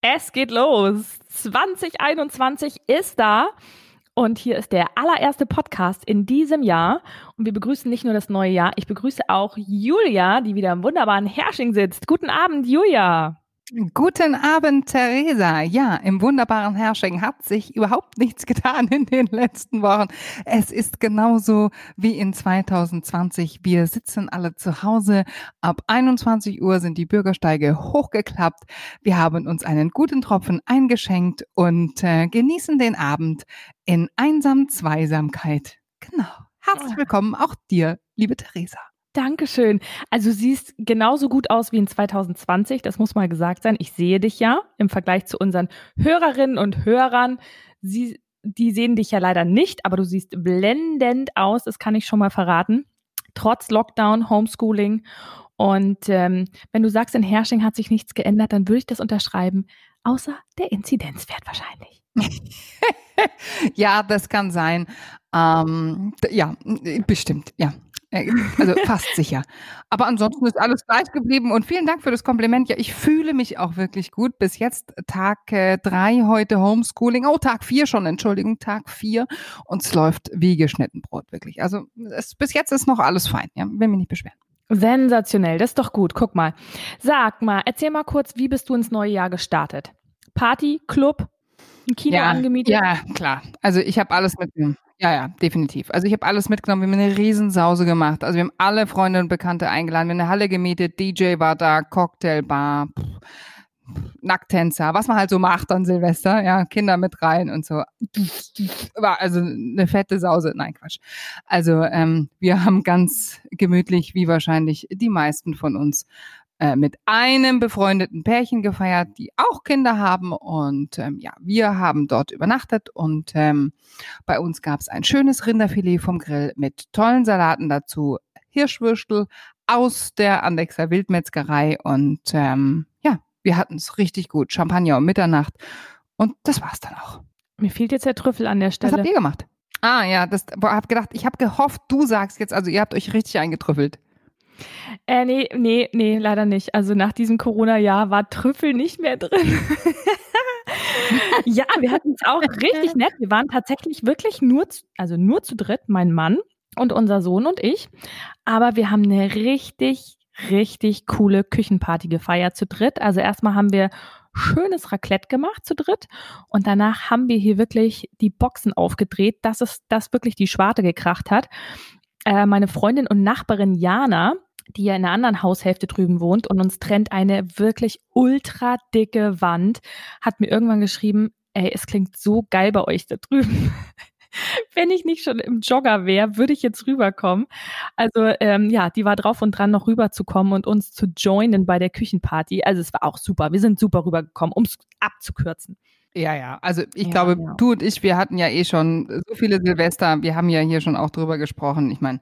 Es geht los. 2021 ist da. Und hier ist der allererste Podcast in diesem Jahr. Und wir begrüßen nicht nur das neue Jahr, ich begrüße auch Julia, die wieder im wunderbaren Hersching sitzt. Guten Abend, Julia. Guten Abend, Theresa. Ja, im wunderbaren Herrsching hat sich überhaupt nichts getan in den letzten Wochen. Es ist genauso wie in 2020. Wir sitzen alle zu Hause. Ab 21 Uhr sind die Bürgersteige hochgeklappt. Wir haben uns einen guten Tropfen eingeschenkt und äh, genießen den Abend in einsam Zweisamkeit. Genau. Herzlich willkommen auch dir, liebe Theresa. Dankeschön. Also du siehst genauso gut aus wie in 2020, das muss mal gesagt sein. Ich sehe dich ja im Vergleich zu unseren Hörerinnen und Hörern. Sie, die sehen dich ja leider nicht, aber du siehst blendend aus, das kann ich schon mal verraten. Trotz Lockdown, Homeschooling. Und ähm, wenn du sagst, in Hersching hat sich nichts geändert, dann würde ich das unterschreiben, außer der Inzidenzwert wahrscheinlich. ja, das kann sein. Ähm, ja, bestimmt, ja. Äh, also fast sicher. Aber ansonsten ist alles gleich geblieben und vielen Dank für das Kompliment. Ja, ich fühle mich auch wirklich gut. Bis jetzt Tag äh, drei heute Homeschooling. Oh, Tag vier schon, Entschuldigung, Tag vier. Und es läuft wie geschnitten Brot, wirklich. Also es, bis jetzt ist noch alles fein. Ja, will mich nicht beschweren. Sensationell, das ist doch gut. Guck mal. Sag mal, erzähl mal kurz, wie bist du ins neue Jahr gestartet? Party, Club, ein Kino ja, angemietet? Ja, klar. Also ich habe alles mitgenommen. Ja, ja, definitiv. Also ich habe alles mitgenommen. Wir haben eine Riesensause gemacht. Also wir haben alle Freunde und Bekannte eingeladen. Wir haben eine Halle gemietet, DJ war da, Cocktailbar, Nacktänzer, was man halt so macht an Silvester, ja, Kinder mit rein und so. War also eine fette Sause. Nein, Quatsch. Also ähm, wir haben ganz gemütlich, wie wahrscheinlich die meisten von uns, äh, mit einem befreundeten Pärchen gefeiert, die auch Kinder haben. Und ähm, ja, wir haben dort übernachtet und ähm, bei uns gab es ein schönes Rinderfilet vom Grill mit tollen Salaten dazu, Hirschwürstel aus der Andexer Wildmetzgerei und ähm, ja, wir hatten es richtig gut. Champagner um Mitternacht und das war's dann auch. Mir fehlt jetzt der Trüffel an der Stelle. Was habt ihr gemacht? Ah ja, das hab gedacht, ich habe gehofft, du sagst jetzt, also ihr habt euch richtig eingetrüffelt. Äh, nee, nee, nee, leider nicht. Also nach diesem Corona-Jahr war Trüffel nicht mehr drin. ja, wir hatten es auch richtig nett. Wir waren tatsächlich wirklich nur, zu, also nur zu dritt, mein Mann und unser Sohn und ich. Aber wir haben eine richtig, richtig coole Küchenparty gefeiert zu dritt. Also erstmal haben wir schönes Raclette gemacht zu dritt und danach haben wir hier wirklich die Boxen aufgedreht, dass es das wirklich die Schwarte gekracht hat. Äh, meine Freundin und Nachbarin Jana, die ja in einer anderen Haushälfte drüben wohnt und uns trennt eine wirklich ultra dicke Wand, hat mir irgendwann geschrieben, ey, es klingt so geil bei euch da drüben. Wenn ich nicht schon im Jogger wäre, würde ich jetzt rüberkommen. Also ähm, ja, die war drauf und dran, noch rüberzukommen und uns zu joinen bei der Küchenparty. Also es war auch super. Wir sind super rübergekommen, um es abzukürzen. Ja, ja. Also ich ja, glaube, ja. du und ich, wir hatten ja eh schon so viele Silvester. Wir haben ja hier schon auch drüber gesprochen. Ich meine,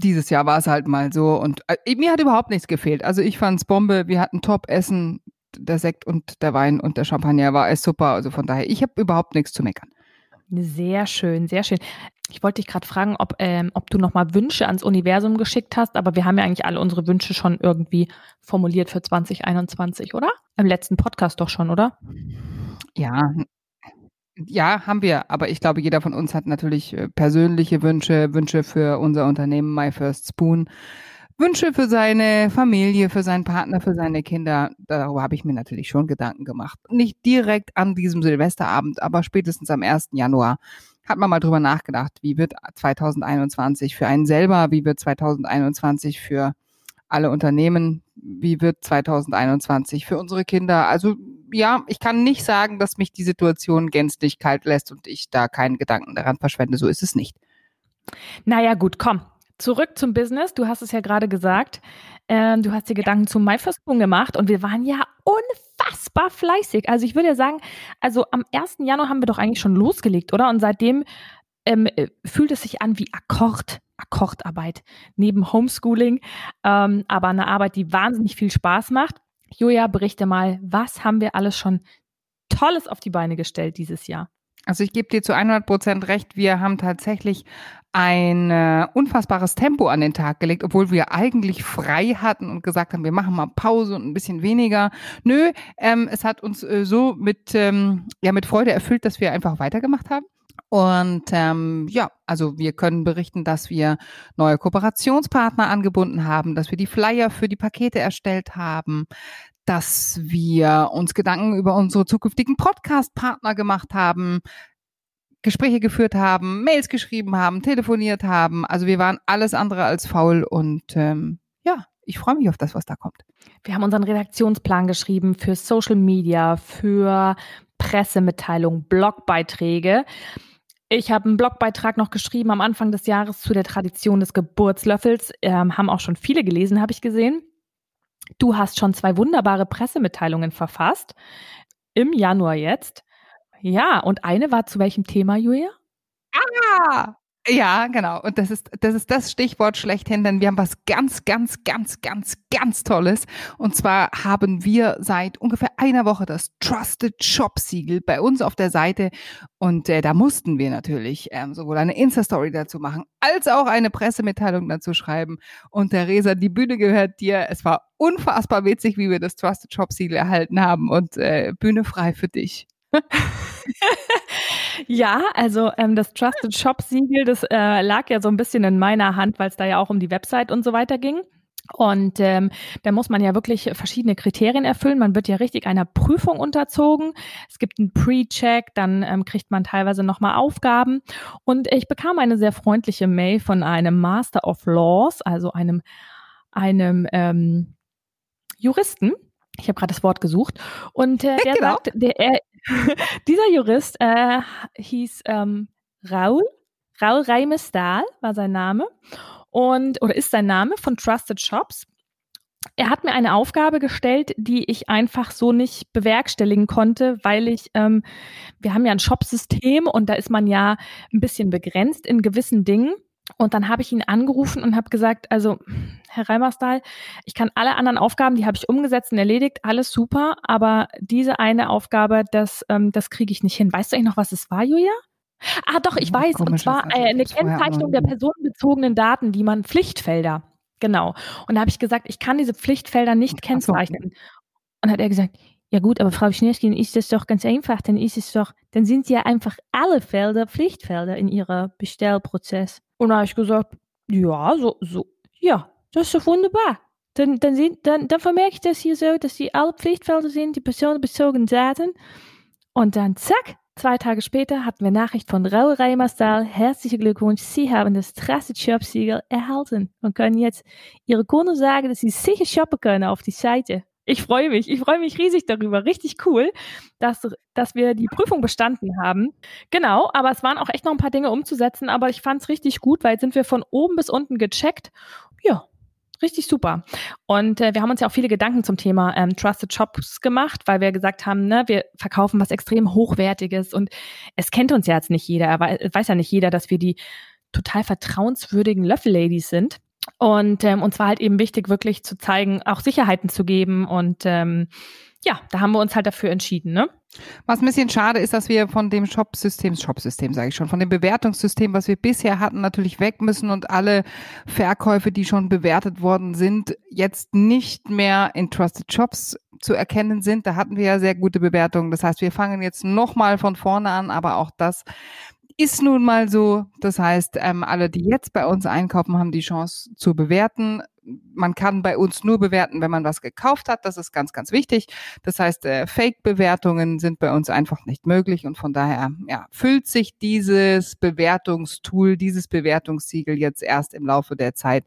dieses Jahr war es halt mal so und äh, mir hat überhaupt nichts gefehlt. Also ich fand's Bombe, wir hatten Top-Essen, der Sekt und der Wein und der Champagner war es super. Also von daher, ich habe überhaupt nichts zu meckern. Sehr schön, sehr schön. Ich wollte dich gerade fragen, ob, ähm, ob du nochmal Wünsche ans Universum geschickt hast, aber wir haben ja eigentlich alle unsere Wünsche schon irgendwie formuliert für 2021, oder? Im letzten Podcast doch schon, oder? Ja, ja, haben wir. Aber ich glaube, jeder von uns hat natürlich äh, persönliche Wünsche, Wünsche für unser Unternehmen My First Spoon, Wünsche für seine Familie, für seinen Partner, für seine Kinder. Darüber habe ich mir natürlich schon Gedanken gemacht. Nicht direkt an diesem Silvesterabend, aber spätestens am 1. Januar hat man mal drüber nachgedacht, wie wird 2021 für einen selber, wie wird 2021 für alle Unternehmen, wie wird 2021 für unsere Kinder. Also ja, ich kann nicht sagen, dass mich die Situation gänzlich kalt lässt und ich da keinen Gedanken daran verschwende. So ist es nicht. Naja, gut, komm. Zurück zum Business. Du hast es ja gerade gesagt. Ähm, du hast dir Gedanken zum MyFirstBoom gemacht und wir waren ja unfassbar fleißig. Also ich würde ja sagen, also am 1. Januar haben wir doch eigentlich schon losgelegt, oder? Und seitdem ähm, äh, fühlt es sich an wie Akkord. Akkordarbeit neben Homeschooling, ähm, aber eine Arbeit, die wahnsinnig viel Spaß macht. Julia, berichte mal, was haben wir alles schon Tolles auf die Beine gestellt dieses Jahr? Also ich gebe dir zu 100 Prozent recht. Wir haben tatsächlich ein äh, unfassbares Tempo an den Tag gelegt, obwohl wir eigentlich frei hatten und gesagt haben, wir machen mal Pause und ein bisschen weniger. Nö, ähm, es hat uns äh, so mit, ähm, ja, mit Freude erfüllt, dass wir einfach weitergemacht haben. Und ähm, ja, also wir können berichten, dass wir neue Kooperationspartner angebunden haben, dass wir die Flyer für die Pakete erstellt haben, dass wir uns Gedanken über unsere zukünftigen Podcast-Partner gemacht haben, Gespräche geführt haben, Mails geschrieben haben, telefoniert haben. Also wir waren alles andere als faul und ähm, ja, ich freue mich auf das, was da kommt. Wir haben unseren Redaktionsplan geschrieben für Social Media, für Pressemitteilungen, Blogbeiträge. Ich habe einen Blogbeitrag noch geschrieben am Anfang des Jahres zu der Tradition des Geburtslöffels. Ähm, haben auch schon viele gelesen, habe ich gesehen. Du hast schon zwei wunderbare Pressemitteilungen verfasst. Im Januar jetzt. Ja, und eine war zu welchem Thema, Julia? Ah! Ja, genau. Und das ist, das ist das Stichwort schlechthin, denn wir haben was ganz, ganz, ganz, ganz, ganz Tolles. Und zwar haben wir seit ungefähr einer Woche das Trusted Shop Siegel bei uns auf der Seite. Und äh, da mussten wir natürlich ähm, sowohl eine Insta-Story dazu machen, als auch eine Pressemitteilung dazu schreiben. Und Theresa, die Bühne gehört dir. Es war unfassbar witzig, wie wir das Trusted Shop Siegel erhalten haben. Und äh, Bühne frei für dich. Ja, also ähm, das Trusted Shop Siegel, das äh, lag ja so ein bisschen in meiner Hand, weil es da ja auch um die Website und so weiter ging. Und ähm, da muss man ja wirklich verschiedene Kriterien erfüllen. Man wird ja richtig einer Prüfung unterzogen. Es gibt einen Pre-Check, dann ähm, kriegt man teilweise nochmal Aufgaben. Und ich bekam eine sehr freundliche Mail von einem Master of Laws, also einem, einem ähm, Juristen, ich habe gerade das Wort gesucht. Und äh, der genau. sagt, der, äh, dieser Jurist äh, hieß ähm, Raul, Raul Reimestal war sein Name und oder ist sein Name von Trusted Shops. Er hat mir eine Aufgabe gestellt, die ich einfach so nicht bewerkstelligen konnte, weil ich, ähm, wir haben ja ein Shopsystem und da ist man ja ein bisschen begrenzt in gewissen Dingen. Und dann habe ich ihn angerufen und habe gesagt, also Herr Reimersdahl, ich kann alle anderen Aufgaben, die habe ich umgesetzt und erledigt, alles super, aber diese eine Aufgabe, das, ähm, das kriege ich nicht hin. Weißt du eigentlich noch, was es war, Julia? Ah, doch, ich weiß. Und zwar äh, eine Kennzeichnung der personenbezogenen Daten, die man Pflichtfelder. Genau. Und da habe ich gesagt, ich kann diese Pflichtfelder nicht kennzeichnen. Und hat er gesagt, ja gut, aber Frau Schneerski, dann ist das doch ganz einfach. Dann ist es doch, dann sind ja einfach alle Felder Pflichtfelder in Ihrem Bestellprozess. Und da habe ich gesagt, ja, so, so, ja, das ist doch wunderbar. Dann, dann, sind, dann, dann vermerke ich das hier so, dass die alle Pflichtfelder sind, die personenbezogenen Daten. Und dann zack, zwei Tage später hatten wir Nachricht von Raul Reimerstal. Herzlichen Glückwunsch, Sie haben das Trusted Shop Siegel erhalten und können jetzt Ihre Kunden sagen, dass Sie sicher shoppen können auf die Seite. Ich freue mich. Ich freue mich riesig darüber. Richtig cool, dass, dass wir die Prüfung bestanden haben. Genau, aber es waren auch echt noch ein paar Dinge umzusetzen, aber ich fand es richtig gut, weil jetzt sind wir von oben bis unten gecheckt. Ja, richtig super. Und äh, wir haben uns ja auch viele Gedanken zum Thema ähm, Trusted Shops gemacht, weil wir gesagt haben, ne, wir verkaufen was extrem Hochwertiges und es kennt uns ja jetzt nicht jeder. Er weiß ja nicht jeder, dass wir die total vertrauenswürdigen Löffel-Ladies sind. Und ähm, uns war halt eben wichtig, wirklich zu zeigen, auch Sicherheiten zu geben. Und ähm, ja, da haben wir uns halt dafür entschieden, ne? Was ein bisschen schade ist, dass wir von dem Shop-System, Shop-System sage ich schon, von dem Bewertungssystem, was wir bisher hatten, natürlich weg müssen und alle Verkäufe, die schon bewertet worden sind, jetzt nicht mehr in Trusted Shops zu erkennen sind. Da hatten wir ja sehr gute Bewertungen. Das heißt, wir fangen jetzt nochmal von vorne an, aber auch das ist nun mal so. Das heißt, ähm, alle, die jetzt bei uns einkaufen, haben die Chance zu bewerten. Man kann bei uns nur bewerten, wenn man was gekauft hat. Das ist ganz, ganz wichtig. Das heißt, äh, Fake-Bewertungen sind bei uns einfach nicht möglich und von daher ja, füllt sich dieses Bewertungstool, dieses Bewertungssiegel jetzt erst im Laufe der Zeit,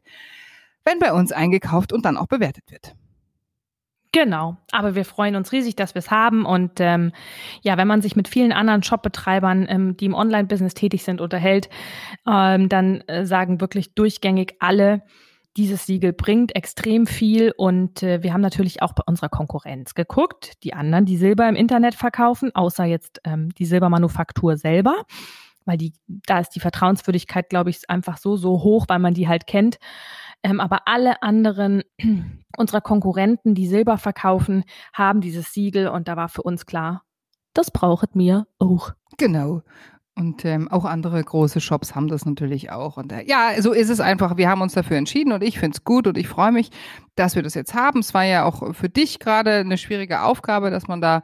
wenn bei uns eingekauft und dann auch bewertet wird. Genau, aber wir freuen uns riesig, dass wir es haben. Und ähm, ja, wenn man sich mit vielen anderen Shopbetreibern, ähm, die im Online-Business tätig sind, unterhält, ähm, dann äh, sagen wirklich durchgängig alle, dieses Siegel bringt extrem viel. Und äh, wir haben natürlich auch bei unserer Konkurrenz geguckt, die anderen, die Silber im Internet verkaufen, außer jetzt ähm, die Silbermanufaktur selber. Weil die, da ist die Vertrauenswürdigkeit, glaube ich, einfach so, so hoch, weil man die halt kennt. Ähm, aber alle anderen unserer Konkurrenten, die Silber verkaufen, haben dieses Siegel und da war für uns klar, das braucht mir auch. Genau. Und ähm, auch andere große Shops haben das natürlich auch. Und äh, ja, so ist es einfach. Wir haben uns dafür entschieden und ich finde es gut und ich freue mich, dass wir das jetzt haben. Es war ja auch für dich gerade eine schwierige Aufgabe, dass man da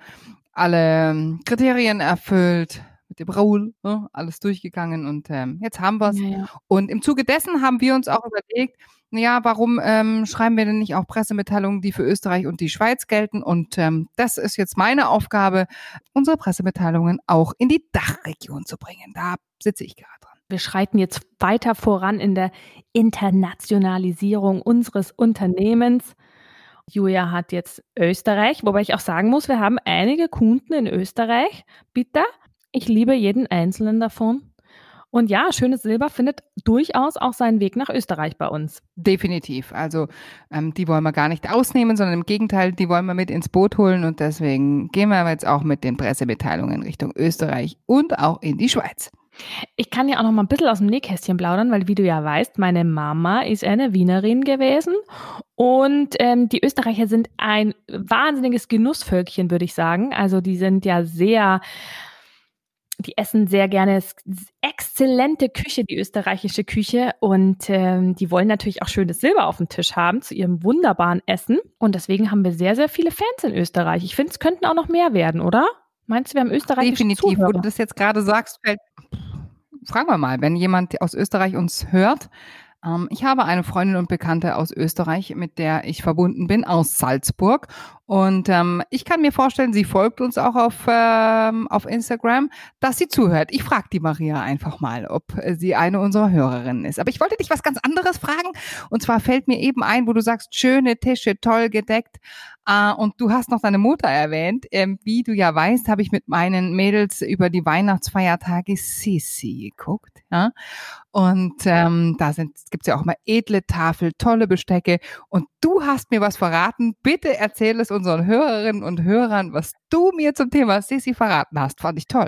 alle ähm, Kriterien erfüllt, mit dem Raul, ne, alles durchgegangen und ähm, jetzt haben wir es. Ja, ja. Und im Zuge dessen haben wir uns auch überlegt, ja, warum ähm, schreiben wir denn nicht auch Pressemitteilungen, die für Österreich und die Schweiz gelten? Und ähm, das ist jetzt meine Aufgabe, unsere Pressemitteilungen auch in die Dachregion zu bringen. Da sitze ich gerade dran. Wir schreiten jetzt weiter voran in der Internationalisierung unseres Unternehmens. Julia hat jetzt Österreich, wobei ich auch sagen muss, wir haben einige Kunden in Österreich. Bitte, ich liebe jeden einzelnen davon. Und ja, schönes Silber findet durchaus auch seinen Weg nach Österreich bei uns. Definitiv. Also ähm, die wollen wir gar nicht ausnehmen, sondern im Gegenteil, die wollen wir mit ins Boot holen. Und deswegen gehen wir jetzt auch mit den Pressemitteilungen Richtung Österreich und auch in die Schweiz. Ich kann ja auch noch mal ein bisschen aus dem Nähkästchen plaudern, weil wie du ja weißt, meine Mama ist eine Wienerin gewesen und ähm, die Österreicher sind ein wahnsinniges Genussvölkchen, würde ich sagen. Also die sind ja sehr die essen sehr gerne exzellente Küche, die österreichische Küche. Und ähm, die wollen natürlich auch schönes Silber auf dem Tisch haben zu ihrem wunderbaren Essen. Und deswegen haben wir sehr, sehr viele Fans in Österreich. Ich finde, es könnten auch noch mehr werden, oder? Meinst du, wir haben österreichische Definitiv, Zuhörer? wo du das jetzt gerade sagst, fällt, fragen wir mal, wenn jemand aus Österreich uns hört, ähm, ich habe eine Freundin und Bekannte aus Österreich, mit der ich verbunden bin, aus Salzburg. Und ähm, ich kann mir vorstellen, sie folgt uns auch auf, ähm, auf Instagram, dass sie zuhört. Ich frage die Maria einfach mal, ob sie eine unserer Hörerinnen ist. Aber ich wollte dich was ganz anderes fragen. Und zwar fällt mir eben ein, wo du sagst, schöne Tische, toll gedeckt. Uh, und du hast noch deine Mutter erwähnt. Ähm, wie du ja weißt, habe ich mit meinen Mädels über die Weihnachtsfeiertage Sisi geguckt. Ja? Und ähm, da gibt es ja auch mal edle Tafel, tolle Bestecke. Und du hast mir was verraten. Bitte erzähl es unseren Hörerinnen und Hörern, was du mir zum Thema Sisi verraten hast. Fand ich toll.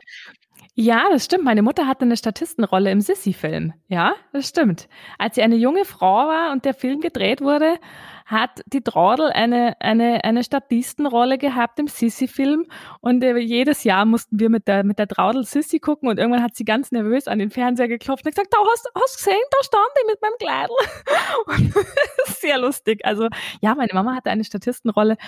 Ja, das stimmt. Meine Mutter hatte eine Statistenrolle im Sissy-Film. Ja, das stimmt. Als sie eine junge Frau war und der Film gedreht wurde, hat die Traudel eine, eine, eine Statistenrolle gehabt im Sissy-Film. Und äh, jedes Jahr mussten wir mit der, mit der Traudel Sissy gucken und irgendwann hat sie ganz nervös an den Fernseher geklopft und gesagt, da hast, hast gesehen, da stand ich mit meinem Kleidel. sehr lustig. Also ja, meine Mama hatte eine Statistenrolle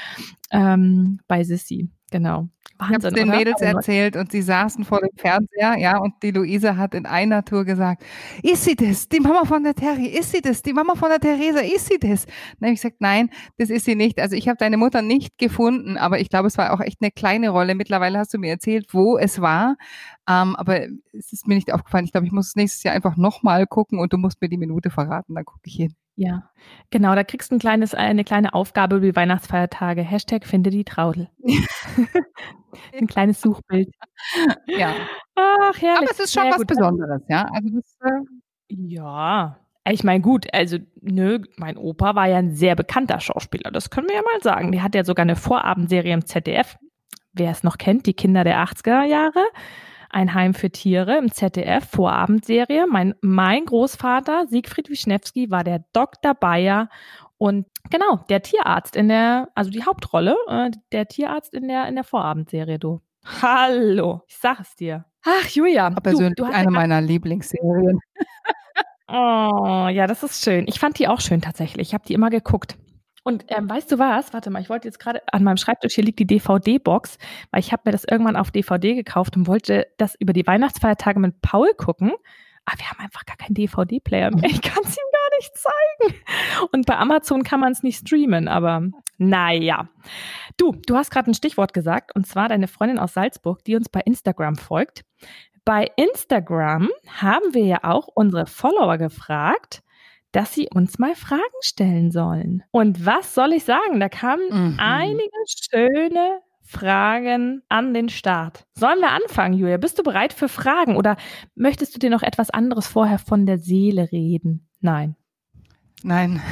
ähm, bei Sissy. Genau. Wahnsinn, ich habe den Mädels erzählt und sie saßen vor dem Fernseher, ja, und die Luise hat in einer Tour gesagt, ist sie das? Die Mama von der Terry, ist sie das? Die Mama von der Theresa, ist sie das? Dann habe ich gesagt, nein, das ist sie nicht. Also ich habe deine Mutter nicht gefunden, aber ich glaube, es war auch echt eine kleine Rolle. Mittlerweile hast du mir erzählt, wo es war, ähm, aber es ist mir nicht aufgefallen. Ich glaube, ich muss nächstes Jahr einfach nochmal gucken und du musst mir die Minute verraten, dann gucke ich hin. Ja, genau, da kriegst du ein kleines, eine kleine Aufgabe über die Weihnachtsfeiertage. Hashtag finde die Traudel. ein kleines Suchbild. Ja. Ach, herrlich. Aber es ist schon Sehr was gut. Besonderes, ja. Also das, äh ja. Ich meine, gut, also, nö, mein Opa war ja ein sehr bekannter Schauspieler, das können wir ja mal sagen. Der hat ja sogar eine Vorabendserie im ZDF. Wer es noch kennt, die Kinder der 80er Jahre. Ein Heim für Tiere im ZDF, Vorabendserie. Mein, mein Großvater, Siegfried Wischnewski, war der Dr. Bayer und genau, der Tierarzt in der, also die Hauptrolle, äh, der Tierarzt in der, in der Vorabendserie, du. Hallo, ich sag es dir. Ach, Julia. Persönlich du, du eine meiner Lieblingsserien. oh, ja, das ist schön. Ich fand die auch schön tatsächlich. Ich habe die immer geguckt. Und ähm, weißt du was? Warte mal, ich wollte jetzt gerade an meinem Schreibtisch, hier liegt die DVD-Box, weil ich habe mir das irgendwann auf DVD gekauft und wollte das über die Weihnachtsfeiertage mit Paul gucken. Aber wir haben einfach gar keinen DVD-Player mehr. Ich kann es ihm gar nicht zeigen. Und bei Amazon kann man es nicht streamen, aber naja. Du, du hast gerade ein Stichwort gesagt, und zwar deine Freundin aus Salzburg, die uns bei Instagram folgt. Bei Instagram haben wir ja auch unsere Follower gefragt, dass sie uns mal Fragen stellen sollen. Und was soll ich sagen? Da kamen mhm. einige schöne Fragen an den Start. Sollen wir anfangen, Julia? Bist du bereit für Fragen oder möchtest du dir noch etwas anderes vorher von der Seele reden? Nein. Nein.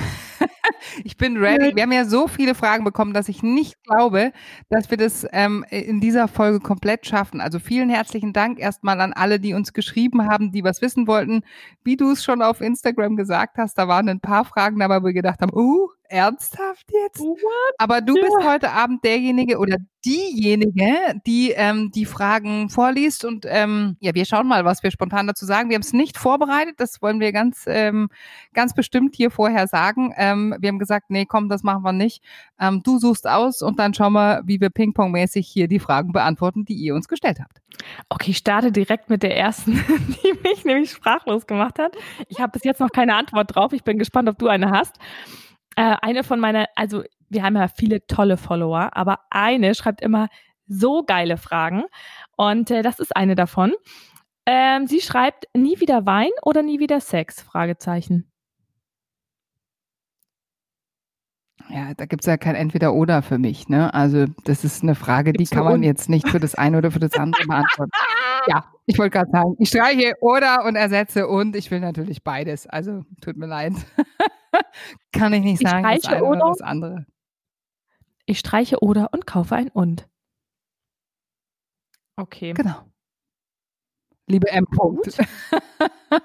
ich bin ready. Wir haben ja so viele Fragen bekommen, dass ich nicht glaube, dass wir das ähm, in dieser Folge komplett schaffen. Also vielen herzlichen Dank erstmal an alle, die uns geschrieben haben, die was wissen wollten. Wie du es schon auf Instagram gesagt hast, da waren ein paar Fragen dabei, wo wir gedacht haben, uh, ernsthaft jetzt? What? Aber du bist heute Abend derjenige oder diejenige, die ähm, die Fragen vorliest und ähm, ja, wir schauen mal, was wir spontan dazu sagen. Wir haben es nicht vorbereitet, das wollen wir ganz ähm, ganz bestimmt hier vorher sagen. Ähm, wir haben gesagt, nee, komm, das machen wir nicht. Ähm, du suchst aus und dann schauen wir, wie wir Ping-Pong-mäßig hier die Fragen beantworten, die ihr uns gestellt habt. Okay, ich starte direkt mit der ersten, die mich nämlich sprachlos gemacht hat. Ich habe bis jetzt noch keine Antwort drauf. Ich bin gespannt, ob du eine hast. Äh, eine von meiner, also wir haben ja viele tolle Follower, aber eine schreibt immer so geile Fragen und äh, das ist eine davon. Ähm, sie schreibt nie wieder Wein oder nie wieder Sex? Fragezeichen. Ja, da gibt es ja kein Entweder-Oder für mich. Ne? Also das ist eine Frage, Gibt's die kann man jetzt nicht für das eine oder für das andere beantworten. ja, ich wollte gerade sagen, ich streiche oder und ersetze und ich will natürlich beides. Also tut mir leid. Kann ich nicht sagen, ich das eine oder, oder das andere. Ich streiche oder und kaufe ein und. Okay. Genau. Liebe M. -Punkt.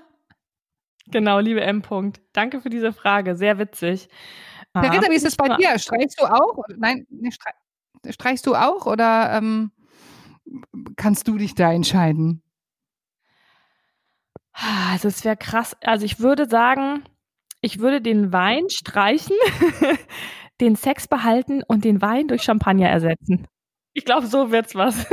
genau, liebe M. -Punkt. Danke für diese Frage. Sehr witzig. Verita, wie ist es bei dir? Streichst du auch? Nein, streichst du auch oder ähm, kannst du dich da entscheiden? Also es wäre krass. Also ich würde sagen, ich würde den Wein streichen, den Sex behalten und den Wein durch Champagner ersetzen. Ich glaube, so wird's was.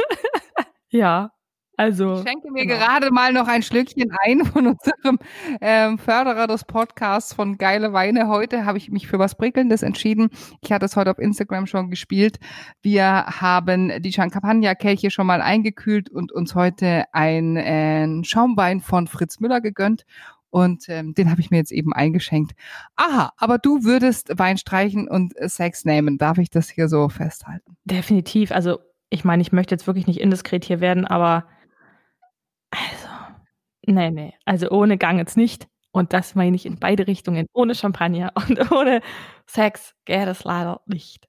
ja. Also, ich schenke mir genau. gerade mal noch ein Schlückchen ein von unserem ähm, Förderer des Podcasts von Geile Weine. Heute habe ich mich für was Prickelndes entschieden. Ich hatte es heute auf Instagram schon gespielt. Wir haben die Champagner-Kelche schon mal eingekühlt und uns heute einen äh, Schaumwein von Fritz Müller gegönnt. Und ähm, den habe ich mir jetzt eben eingeschenkt. Aha, aber du würdest Wein streichen und Sex nehmen. Darf ich das hier so festhalten? Definitiv. Also ich meine, ich möchte jetzt wirklich nicht indiskret hier werden, aber also, nee, nee. Also ohne Gang jetzt nicht. Und das meine ich in beide Richtungen. Ohne Champagner und ohne Sex geht es leider nicht.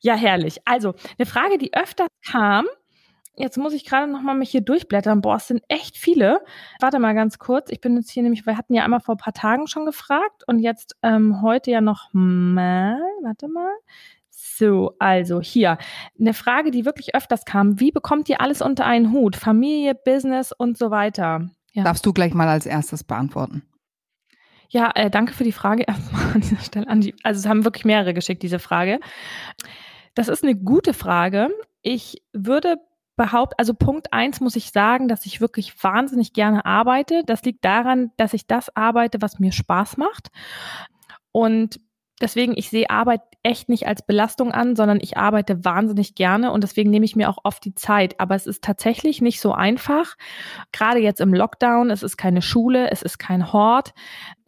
Ja, herrlich. Also, eine Frage, die öfter kam, Jetzt muss ich gerade noch mal mich hier durchblättern. Boah, es sind echt viele. Warte mal ganz kurz. Ich bin jetzt hier nämlich, wir hatten ja einmal vor ein paar Tagen schon gefragt und jetzt ähm, heute ja noch mal. Warte mal. So, also hier eine Frage, die wirklich öfters kam. Wie bekommt ihr alles unter einen Hut? Familie, Business und so weiter. Ja. Darfst du gleich mal als erstes beantworten? Ja, äh, danke für die Frage erstmal an dieser Stelle. An die, also es haben wirklich mehrere geschickt, diese Frage. Das ist eine gute Frage. Ich würde behaupten, also Punkt eins muss ich sagen, dass ich wirklich wahnsinnig gerne arbeite. Das liegt daran, dass ich das arbeite, was mir Spaß macht. Und deswegen, ich sehe Arbeit echt nicht als Belastung an, sondern ich arbeite wahnsinnig gerne und deswegen nehme ich mir auch oft die Zeit. Aber es ist tatsächlich nicht so einfach. Gerade jetzt im Lockdown, es ist keine Schule, es ist kein Hort.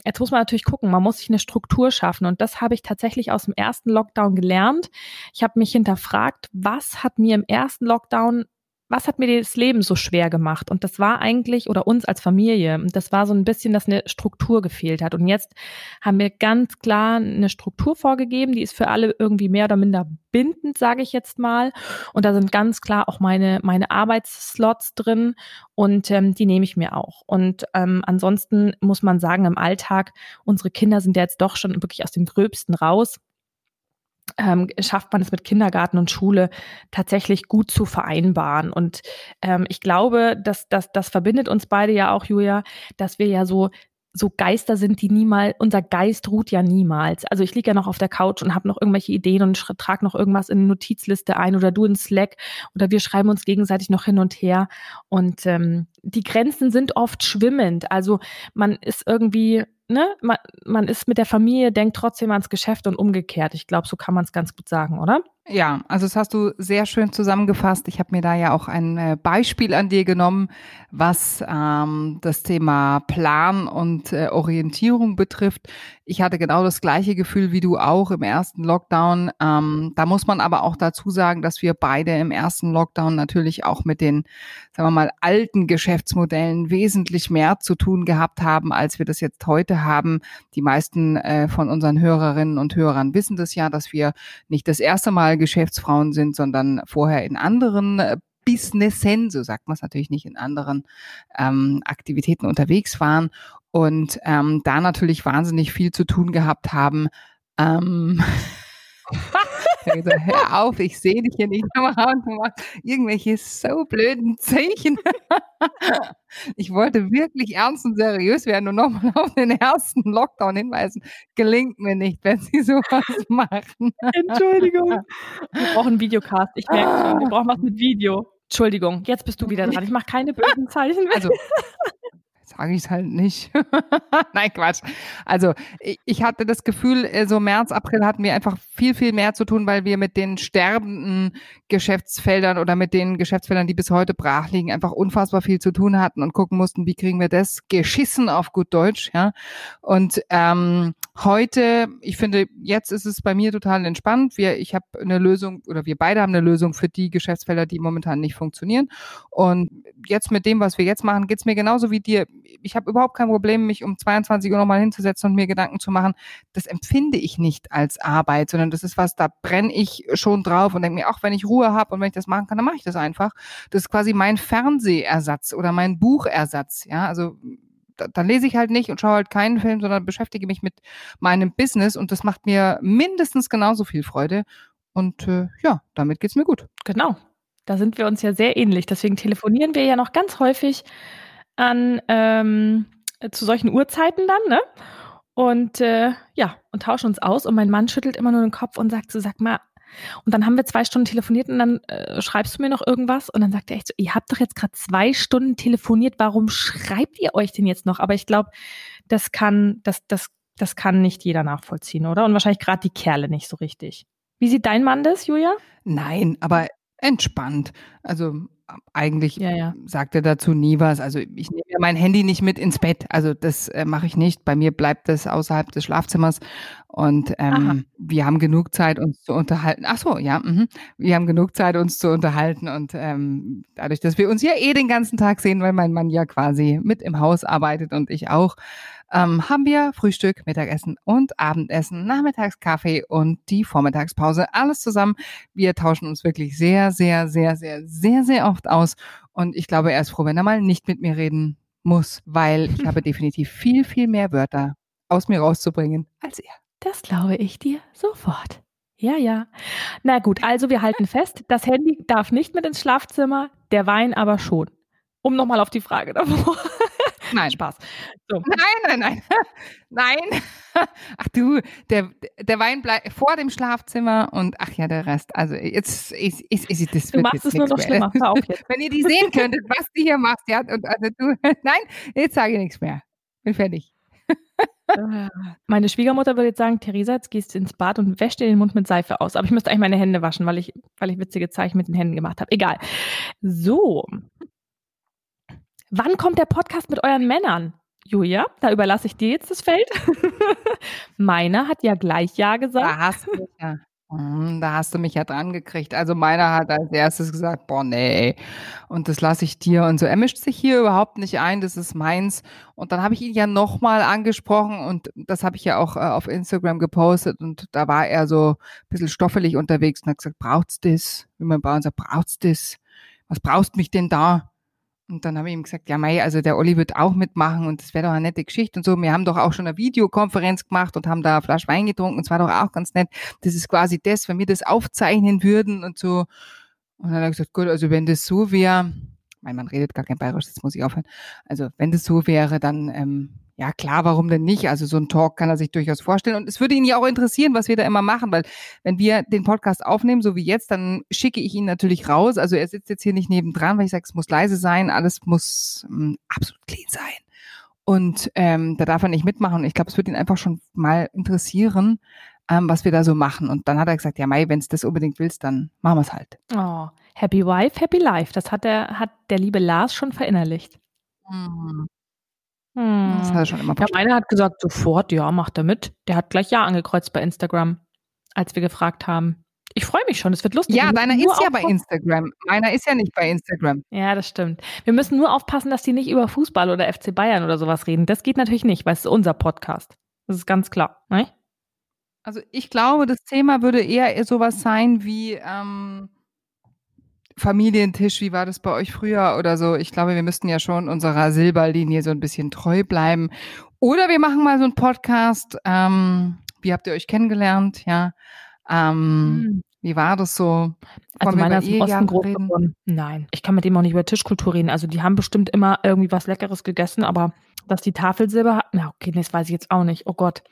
Jetzt muss man natürlich gucken, man muss sich eine Struktur schaffen und das habe ich tatsächlich aus dem ersten Lockdown gelernt. Ich habe mich hinterfragt, was hat mir im ersten Lockdown was hat mir das Leben so schwer gemacht? Und das war eigentlich, oder uns als Familie, das war so ein bisschen, dass eine Struktur gefehlt hat. Und jetzt haben wir ganz klar eine Struktur vorgegeben, die ist für alle irgendwie mehr oder minder bindend, sage ich jetzt mal. Und da sind ganz klar auch meine, meine Arbeitsslots drin und ähm, die nehme ich mir auch. Und ähm, ansonsten muss man sagen, im Alltag, unsere Kinder sind ja jetzt doch schon wirklich aus dem Gröbsten raus ähm, schafft man es mit Kindergarten und Schule tatsächlich gut zu vereinbaren. Und ähm, ich glaube, dass, dass das verbindet uns beide ja auch, Julia, dass wir ja so so Geister sind, die niemals, unser Geist ruht ja niemals. Also ich liege ja noch auf der Couch und habe noch irgendwelche Ideen und trage noch irgendwas in eine Notizliste ein oder du in Slack oder wir schreiben uns gegenseitig noch hin und her. Und ähm, die Grenzen sind oft schwimmend. Also man ist irgendwie ne, man, man ist mit der Familie, denkt trotzdem ans Geschäft und umgekehrt. Ich glaube, so kann man es ganz gut sagen, oder? Ja, also das hast du sehr schön zusammengefasst. Ich habe mir da ja auch ein äh, Beispiel an dir genommen, was ähm, das Thema Plan und äh, Orientierung betrifft. Ich hatte genau das gleiche Gefühl wie du auch im ersten Lockdown. Ähm, da muss man aber auch dazu sagen, dass wir beide im ersten Lockdown natürlich auch mit den, sagen wir mal, alten Geschäftsmodellen wesentlich mehr zu tun gehabt haben, als wir das jetzt heute haben. Die meisten äh, von unseren Hörerinnen und Hörern wissen das ja, dass wir nicht das erste Mal Geschäftsfrauen sind, sondern vorher in anderen äh, Businessen, so sagt man es natürlich nicht, in anderen ähm, Aktivitäten unterwegs waren und ähm, da natürlich wahnsinnig viel zu tun gehabt haben. Ähm, gesagt, hör auf, ich sehe dich hier nicht und du machst irgendwelche so blöden Zeichen. ich wollte wirklich ernst und seriös werden und nochmal auf den ersten Lockdown hinweisen. Gelingt mir nicht, wenn sie sowas machen. Entschuldigung. Wir brauchen einen Videocast. Ich merke schon, wir brauchen was mit Video. Entschuldigung, jetzt bist du wieder dran. Ich mache keine bösen Zeichen mehr. Also, sage ich es halt nicht. Nein, Quatsch. Also ich hatte das Gefühl, äh, so März, April hatten wir einfach viel, viel mehr zu tun, weil wir mit den sterbenden Geschäftsfeldern oder mit den Geschäftsfeldern, die bis heute brach liegen, einfach unfassbar viel zu tun hatten und gucken mussten, wie kriegen wir das geschissen auf gut Deutsch. Ja. Und ähm, heute, ich finde, jetzt ist es bei mir total entspannt. Wir, ich habe eine Lösung oder wir beide haben eine Lösung für die Geschäftsfelder, die momentan nicht funktionieren. Und jetzt mit dem, was wir jetzt machen, geht's mir genauso wie dir ich habe überhaupt kein Problem, mich um 22 Uhr nochmal hinzusetzen und mir Gedanken zu machen. Das empfinde ich nicht als Arbeit, sondern das ist was, da brenne ich schon drauf und denke mir, auch wenn ich Ruhe habe und wenn ich das machen kann, dann mache ich das einfach. Das ist quasi mein Fernsehersatz oder mein Buchersatz. Ja, also dann lese ich halt nicht und schaue halt keinen Film, sondern beschäftige mich mit meinem Business und das macht mir mindestens genauso viel Freude. Und äh, ja, damit geht's mir gut. Genau. Da sind wir uns ja sehr ähnlich. Deswegen telefonieren wir ja noch ganz häufig an ähm, zu solchen Uhrzeiten dann, ne? Und äh, ja, und tauschen uns aus. Und mein Mann schüttelt immer nur den Kopf und sagt so, sag mal, und dann haben wir zwei Stunden telefoniert und dann äh, schreibst du mir noch irgendwas und dann sagt er echt so, ihr habt doch jetzt gerade zwei Stunden telefoniert, warum schreibt ihr euch denn jetzt noch? Aber ich glaube, das kann, das, das, das kann nicht jeder nachvollziehen, oder? Und wahrscheinlich gerade die Kerle nicht so richtig. Wie sieht dein Mann das, Julia? Nein, aber entspannt. Also eigentlich ja, ja. sagt er dazu nie was. Also ich nehme ja mein Handy nicht mit ins Bett. Also das äh, mache ich nicht. Bei mir bleibt das außerhalb des Schlafzimmers. Und ähm, wir haben genug Zeit, uns zu unterhalten. Ach so, ja. Mh. Wir haben genug Zeit, uns zu unterhalten. Und ähm, dadurch, dass wir uns ja eh den ganzen Tag sehen, weil mein Mann ja quasi mit im Haus arbeitet und ich auch, ähm, haben wir Frühstück, Mittagessen und Abendessen, Nachmittagskaffee und die Vormittagspause. Alles zusammen. Wir tauschen uns wirklich sehr, sehr, sehr, sehr, sehr, sehr oft aus. Und ich glaube, er ist froh, wenn er mal nicht mit mir reden muss, weil ich habe definitiv viel, viel mehr Wörter aus mir rauszubringen als er. Das glaube ich dir sofort. Ja, ja. Na gut, also wir halten fest, das Handy darf nicht mit ins Schlafzimmer, der Wein aber schon. Um nochmal auf die Frage davor. Nein. Spaß. So. Nein, nein, nein. Nein. Ach du, der, der Wein bleibt vor dem Schlafzimmer und ach ja, der Rest. Also jetzt ist, ist, ist das Du machst es nur noch schlimmer. Hör auf jetzt. Wenn ihr die sehen könntet, was die hier macht, ja, und also du, nein, jetzt sage ich nichts mehr. Bin fertig. Meine Schwiegermutter würde jetzt sagen, Theresa, jetzt gehst du ins Bad und wäschst dir den Mund mit Seife aus. Aber ich müsste eigentlich meine Hände waschen, weil ich, weil ich witzige Zeichen mit den Händen gemacht habe. Egal. So, Wann kommt der Podcast mit euren Männern? Julia, da überlasse ich dir jetzt das Feld. Meiner hat ja gleich Ja gesagt. Da hast du mich ja, hm, da hast du mich ja dran gekriegt. Also meiner hat als erstes gesagt, boah, nee, und das lasse ich dir. Und so, er mischt sich hier überhaupt nicht ein, das ist meins. Und dann habe ich ihn ja nochmal angesprochen und das habe ich ja auch äh, auf Instagram gepostet und da war er so ein bisschen stoffelig unterwegs und hat gesagt, braucht's das? Wie bei uns sagt, braucht's das? Was brauchst mich denn da? Und dann habe ich ihm gesagt, ja Mai, also der Olli wird auch mitmachen und das wäre doch eine nette Geschichte und so. Wir haben doch auch schon eine Videokonferenz gemacht und haben da eine Flasche Wein getrunken und es war doch auch ganz nett. Das ist quasi das, wenn wir das aufzeichnen würden und so. Und dann hat er gesagt, gut, also wenn das so wäre, mein Mann redet gar kein Bayerisch, jetzt muss ich aufhören. Also wenn das so wäre, dann ähm, ja, klar, warum denn nicht? Also so ein Talk kann er sich durchaus vorstellen. Und es würde ihn ja auch interessieren, was wir da immer machen, weil wenn wir den Podcast aufnehmen, so wie jetzt, dann schicke ich ihn natürlich raus. Also er sitzt jetzt hier nicht nebendran, weil ich sage, es muss leise sein, alles muss ähm, absolut clean sein. Und ähm, da darf er nicht mitmachen. Ich glaube, es würde ihn einfach schon mal interessieren, ähm, was wir da so machen. Und dann hat er gesagt, ja, Mai, wenn es das unbedingt willst, dann machen wir es halt. Oh, Happy Wife, Happy Life. Das hat der, hat der liebe Lars schon verinnerlicht. Mhm. Hm. Das hat er schon immer Ja, meiner hat gesagt, sofort, ja, macht er mit. Der hat gleich Ja angekreuzt bei Instagram, als wir gefragt haben. Ich freue mich schon, es wird lustig. Ja, deiner ist ja bei Instagram. Meiner ist ja nicht bei Instagram. Ja, das stimmt. Wir müssen nur aufpassen, dass die nicht über Fußball oder FC Bayern oder sowas reden. Das geht natürlich nicht, weil es ist unser Podcast. Das ist ganz klar. Ne? Also ich glaube, das Thema würde eher sowas sein wie ähm, Familientisch, wie war das bei euch früher oder so. Ich glaube, wir müssten ja schon unserer Silberlinie so ein bisschen treu bleiben. Oder wir machen mal so einen Podcast. Ähm, wie habt ihr euch kennengelernt? Ja. Ähm, Wie war das so? Also meiner ist im Osten groß geworden. Nein, ich kann mit dem auch nicht über Tischkultur reden. Also die haben bestimmt immer irgendwie was Leckeres gegessen, aber dass die Tafel Silber hat, na okay, das weiß ich jetzt auch nicht. Oh Gott.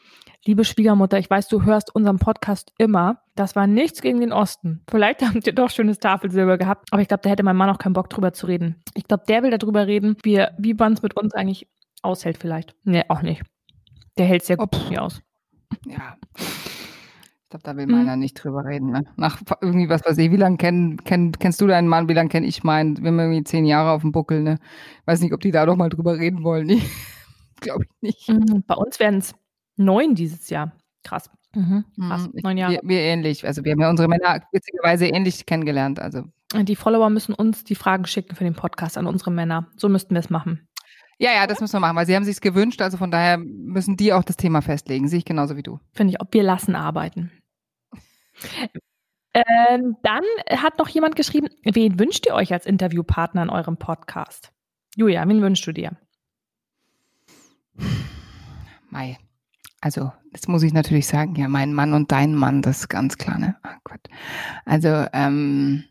Liebe Schwiegermutter, ich weiß, du hörst unseren Podcast immer. Das war nichts gegen den Osten. Vielleicht habt ihr doch schönes Tafelsilber gehabt, aber ich glaube, da hätte mein Mann auch keinen Bock drüber zu reden. Ich glaube, der will darüber reden, wie, wie man es mit uns eigentlich aushält vielleicht. Nee, auch nicht. Der hält sehr gut Oh, aus. Ja. Ich glaube, da will meiner nicht drüber reden. Ne? Nach irgendwie, was weiß ich, wie lange kenn, kenn, kennst du deinen Mann, wie lange kenne ich meinen? Wir haben irgendwie zehn Jahre auf dem Buckel, ne? Weiß nicht, ob die da doch mal drüber reden wollen. glaube ich nicht. Mhm, Bei uns werden es neun dieses Jahr. Krass. Mhm, krass. Mhm, Neun Jahre. Wir, wir ähnlich. Also wir haben ja unsere Männer witzigerweise ähnlich kennengelernt. Also Die Follower müssen uns die Fragen schicken für den Podcast an unsere Männer. So müssten wir es machen. ja, ja, das müssen wir machen, weil sie haben sich's gewünscht. Also von daher müssen die auch das Thema festlegen. Sehe ich genauso wie du. Finde ich, ob wir lassen arbeiten. Ähm, dann hat noch jemand geschrieben, wen wünscht ihr euch als Interviewpartner in eurem Podcast? Julia, wen wünschst du dir? Mai. Also, das muss ich natürlich sagen, ja, mein Mann und dein Mann, das ist ganz klar, ne? Ah, Gott. Also, ähm,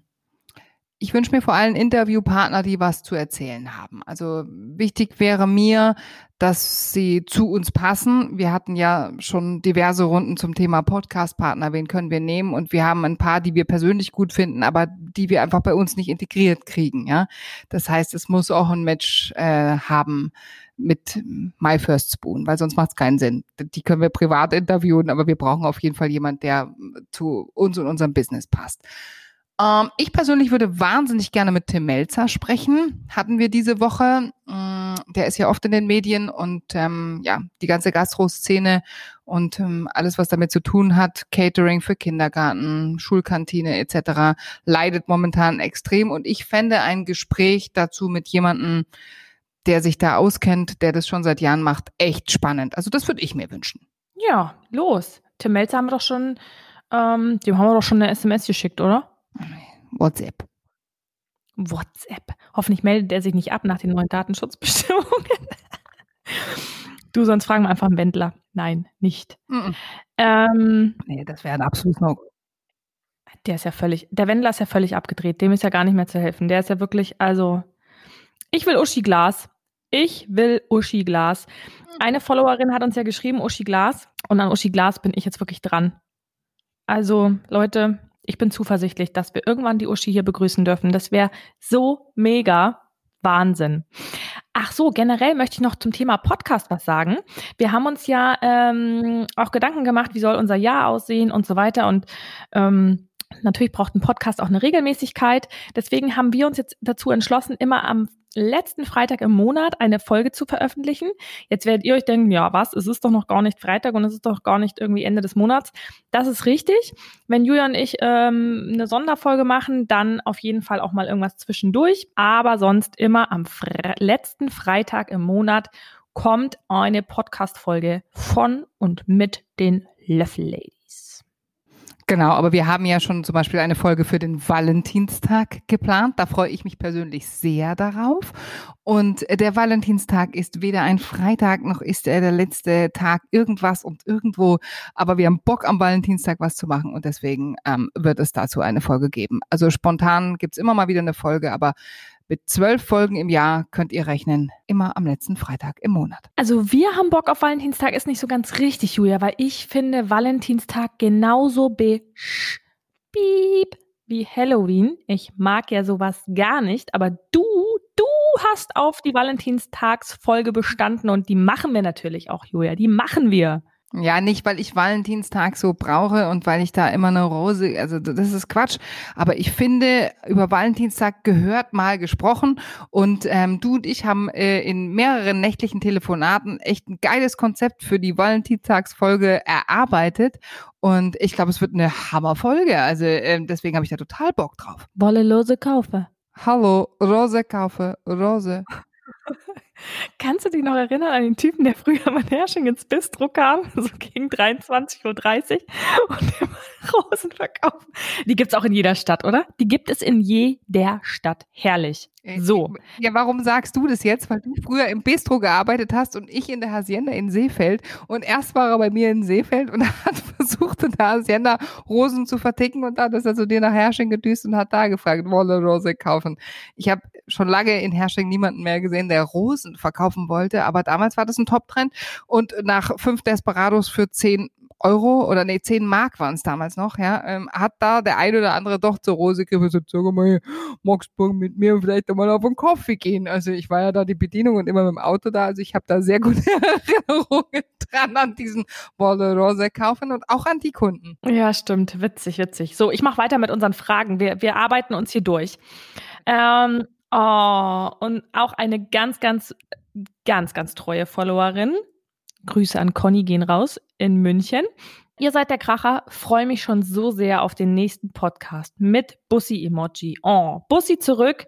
ich wünsche mir vor allem Interviewpartner, die was zu erzählen haben. Also wichtig wäre mir, dass sie zu uns passen. Wir hatten ja schon diverse Runden zum Thema Podcast-Partner, wen können wir nehmen? Und wir haben ein paar, die wir persönlich gut finden, aber die wir einfach bei uns nicht integriert kriegen. Ja, das heißt, es muss auch ein Match äh, haben mit My First Spoon, weil sonst macht es keinen Sinn. Die können wir privat interviewen, aber wir brauchen auf jeden Fall jemand, der zu uns und unserem Business passt. Ähm, ich persönlich würde wahnsinnig gerne mit Tim Melzer sprechen. Hatten wir diese Woche. Ähm, der ist ja oft in den Medien und ähm, ja, die ganze Gastro-Szene und ähm, alles, was damit zu tun hat, Catering für Kindergarten, Schulkantine etc., leidet momentan extrem. Und ich fände ein Gespräch dazu mit jemandem, der sich da auskennt, der das schon seit Jahren macht, echt spannend. Also das würde ich mir wünschen. Ja, los. Tim Melzer haben wir doch schon, ähm, dem haben wir doch schon eine SMS geschickt, oder? WhatsApp. WhatsApp. Hoffentlich meldet er sich nicht ab nach den neuen Datenschutzbestimmungen. du, sonst fragen wir einfach einen Wendler. Nein, nicht. Mhm. Ähm, Nee, das wäre ein absolutes no der ist ja völlig, der Wendler ist ja völlig abgedreht. Dem ist ja gar nicht mehr zu helfen. Der ist ja wirklich, also, ich will Uschi Glas. Ich will Uschi Glas. Eine Followerin hat uns ja geschrieben, Uschi Glas. Und an Uschi Glas bin ich jetzt wirklich dran. Also, Leute, ich bin zuversichtlich, dass wir irgendwann die Uschi hier begrüßen dürfen. Das wäre so mega. Wahnsinn. Ach so, generell möchte ich noch zum Thema Podcast was sagen. Wir haben uns ja ähm, auch Gedanken gemacht, wie soll unser Jahr aussehen und so weiter. Und ähm, Natürlich braucht ein Podcast auch eine Regelmäßigkeit. Deswegen haben wir uns jetzt dazu entschlossen, immer am letzten Freitag im Monat eine Folge zu veröffentlichen. Jetzt werdet ihr euch denken, ja, was? Es ist doch noch gar nicht Freitag und es ist doch gar nicht irgendwie Ende des Monats. Das ist richtig. Wenn Julia und ich ähm, eine Sonderfolge machen, dann auf jeden Fall auch mal irgendwas zwischendurch. Aber sonst immer am Fre letzten Freitag im Monat kommt eine Podcast-Folge von und mit den Löffel Ladies. Genau, aber wir haben ja schon zum Beispiel eine Folge für den Valentinstag geplant. Da freue ich mich persönlich sehr darauf. Und der Valentinstag ist weder ein Freitag noch ist er der letzte Tag irgendwas und irgendwo. Aber wir haben Bock am Valentinstag was zu machen und deswegen ähm, wird es dazu eine Folge geben. Also spontan gibt's immer mal wieder eine Folge, aber mit zwölf Folgen im Jahr könnt ihr rechnen, immer am letzten Freitag im Monat. Also wir haben Bock auf Valentinstag ist nicht so ganz richtig, Julia, weil ich finde Valentinstag genauso beep wie Halloween. Ich mag ja sowas gar nicht, aber du, du hast auf die Valentinstagsfolge bestanden und die machen wir natürlich auch, Julia. Die machen wir. Ja, nicht, weil ich Valentinstag so brauche und weil ich da immer eine Rose, also das ist Quatsch. Aber ich finde, über Valentinstag gehört mal gesprochen und ähm, du und ich haben äh, in mehreren nächtlichen Telefonaten echt ein geiles Konzept für die Valentinstagsfolge erarbeitet und ich glaube, es wird eine Hammerfolge. Also äh, deswegen habe ich da total Bock drauf. Wolle Lose kaufe. Hallo, Rose kaufe, Rose. Kannst du dich noch erinnern an den Typen, der früher mal Herrsching ins Bistro kam, so gegen 23.30 Uhr und immer Rosen verkaufen? Die gibt's auch in jeder Stadt, oder? Die gibt es in jeder Stadt. Herrlich. So. Ja, warum sagst du das jetzt? Weil du früher im Bistro gearbeitet hast und ich in der Hacienda in Seefeld. Und erst war er bei mir in Seefeld und hat versucht, in der Hacienda Rosen zu verticken und dann ist er zu dir nach Hersching gedüst und hat da gefragt, wolle Rose kaufen. Ich habe schon lange in Hersching niemanden mehr gesehen, der Rosen verkaufen wollte, aber damals war das ein Top-Trend und nach fünf Desperados für zehn Euro oder nee, 10 Mark waren es damals noch, ja, ähm, hat da der ein oder andere doch zur Rose gesagt, sag mal, magst du mit mir vielleicht einmal auf einen Kaffee gehen? Also ich war ja da die Bedienung und immer mit dem Auto da, also ich habe da sehr gute Erinnerungen dran an diesen Wolle Rose kaufen und auch an die Kunden. Ja, stimmt. Witzig, witzig. So, ich mache weiter mit unseren Fragen. Wir, wir arbeiten uns hier durch. Ähm, oh, und auch eine ganz, ganz, ganz, ganz treue Followerin. Grüße an Conny gehen raus in München. Ihr seid der Kracher. Freue mich schon so sehr auf den nächsten Podcast mit Bussi-Emoji. Oh, Bussi zurück.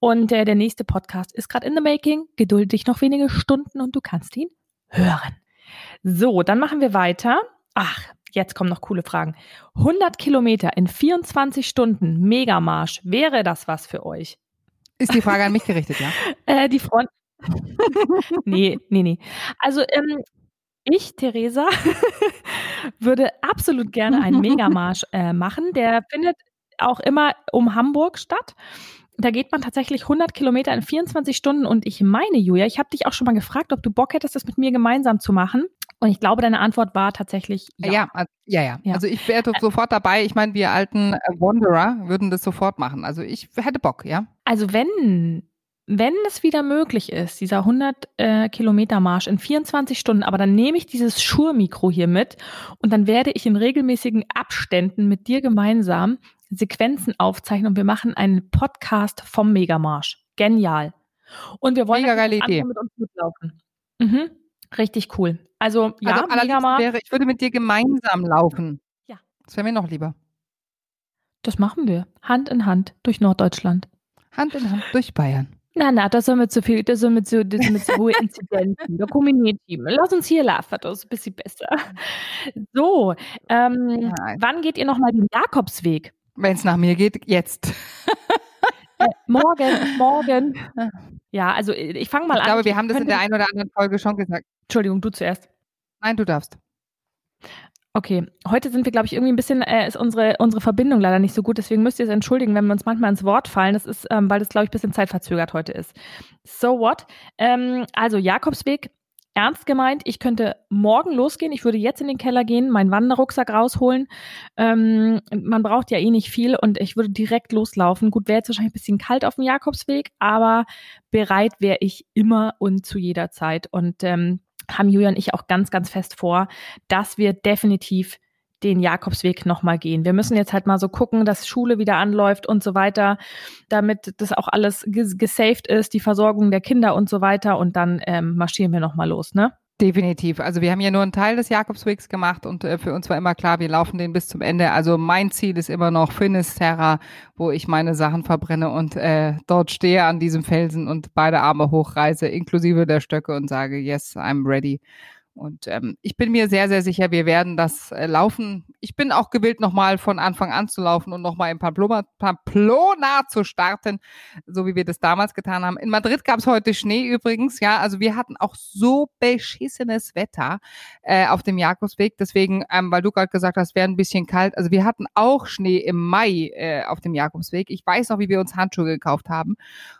Und äh, der nächste Podcast ist gerade in the making. Geduld dich noch wenige Stunden und du kannst ihn hören. So, dann machen wir weiter. Ach, jetzt kommen noch coole Fragen. 100 Kilometer in 24 Stunden Megamarsch. Wäre das was für euch? Ist die Frage an mich gerichtet, ja? Äh, die Front. nee, nee, nee. Also, ähm, ich, Theresa, würde absolut gerne einen Megamarsch äh, machen. Der findet auch immer um Hamburg statt. Da geht man tatsächlich 100 Kilometer in 24 Stunden. Und ich meine, Julia, ich habe dich auch schon mal gefragt, ob du Bock hättest, das mit mir gemeinsam zu machen. Und ich glaube, deine Antwort war tatsächlich ja. Ja, ja, ja. Ja. Also ich wäre sofort dabei. Ich meine, wir alten äh, Wanderer würden das sofort machen. Also ich hätte Bock, ja. Also wenn, wenn es wieder möglich ist, dieser 100 äh, Kilometer Marsch in 24 Stunden, aber dann nehme ich dieses Schurmikro hier mit und dann werde ich in regelmäßigen Abständen mit dir gemeinsam Sequenzen aufzeichnen und wir machen einen Podcast vom Megamarsch. Genial. Und wir wollen Mega geile Idee. mit uns mitlaufen. Mhm. Richtig cool. Also ja, also wäre, ich würde mit dir gemeinsam laufen. Ja. Das wäre mir noch lieber. das machen wir. Hand in Hand durch Norddeutschland. Hand in Hand durch Bayern. Na, na, das sind mit zu viel, das sind mit so, das sind mit so hohe Inzidenzen. Da wir hin. Lass uns hier laufen, das ist ein bisschen besser. So, ähm, Nein. wann geht ihr nochmal den Jakobsweg? Wenn es nach mir geht, jetzt. Äh, morgen, morgen. Ja, also äh, ich fange mal Ich an. glaube, wir haben das in der einen oder anderen Folge schon gesagt. Entschuldigung, du zuerst. Nein, du darfst. Okay, heute sind wir, glaube ich, irgendwie ein bisschen, äh, ist unsere, unsere Verbindung leider nicht so gut, deswegen müsst ihr es entschuldigen, wenn wir uns manchmal ins Wort fallen. Das ist, ähm, weil das, glaube ich, ein bisschen zeitverzögert heute ist. So what? Ähm, also Jakobsweg, ernst gemeint, ich könnte morgen losgehen, ich würde jetzt in den Keller gehen, meinen Wanderrucksack rausholen. Ähm, man braucht ja eh nicht viel und ich würde direkt loslaufen. Gut, wäre jetzt wahrscheinlich ein bisschen kalt auf dem Jakobsweg, aber bereit wäre ich immer und zu jeder Zeit. Und ähm, haben Julia und ich auch ganz, ganz fest vor, dass wir definitiv den Jakobsweg nochmal gehen. Wir müssen jetzt halt mal so gucken, dass Schule wieder anläuft und so weiter, damit das auch alles ges gesaved ist, die Versorgung der Kinder und so weiter. Und dann ähm, marschieren wir nochmal los, ne? Definitiv. Also wir haben ja nur einen Teil des Jakobswegs gemacht und äh, für uns war immer klar, wir laufen den bis zum Ende. Also mein Ziel ist immer noch Finisterra, wo ich meine Sachen verbrenne und äh, dort stehe an diesem Felsen und beide Arme hochreiße, inklusive der Stöcke und sage, yes, I'm ready. Und ähm, ich bin mir sehr, sehr sicher, wir werden das äh, laufen. Ich bin auch gewillt, nochmal von Anfang an zu laufen und nochmal in Pamplona, Pamplona zu starten, so wie wir das damals getan haben. In Madrid gab es heute Schnee übrigens, ja. Also wir hatten auch so beschissenes Wetter äh, auf dem Jakobsweg. Deswegen, ähm, weil du gerade gesagt hast, wäre ein bisschen kalt. Also wir hatten auch Schnee im Mai äh, auf dem Jakobsweg. Ich weiß noch, wie wir uns Handschuhe gekauft haben.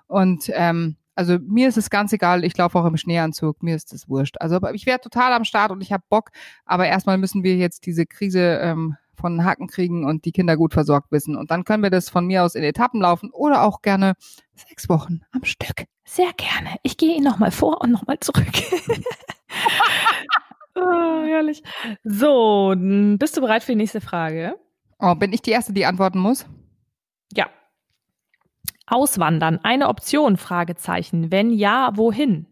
Und ähm, also mir ist es ganz egal, ich laufe auch im Schneeanzug, mir ist es wurscht. Also ich wäre total am Start und ich habe Bock, aber erstmal müssen wir jetzt diese Krise ähm, von den Hacken kriegen und die Kinder gut versorgt wissen. Und dann können wir das von mir aus in Etappen laufen oder auch gerne sechs Wochen am Stück. Sehr gerne. Ich gehe Ihnen nochmal vor und nochmal zurück. Oh, herrlich. So, bist du bereit für die nächste Frage? Oh, bin ich die Erste, die antworten muss? Ja. Auswandern, eine Option? Fragezeichen. Wenn ja, wohin?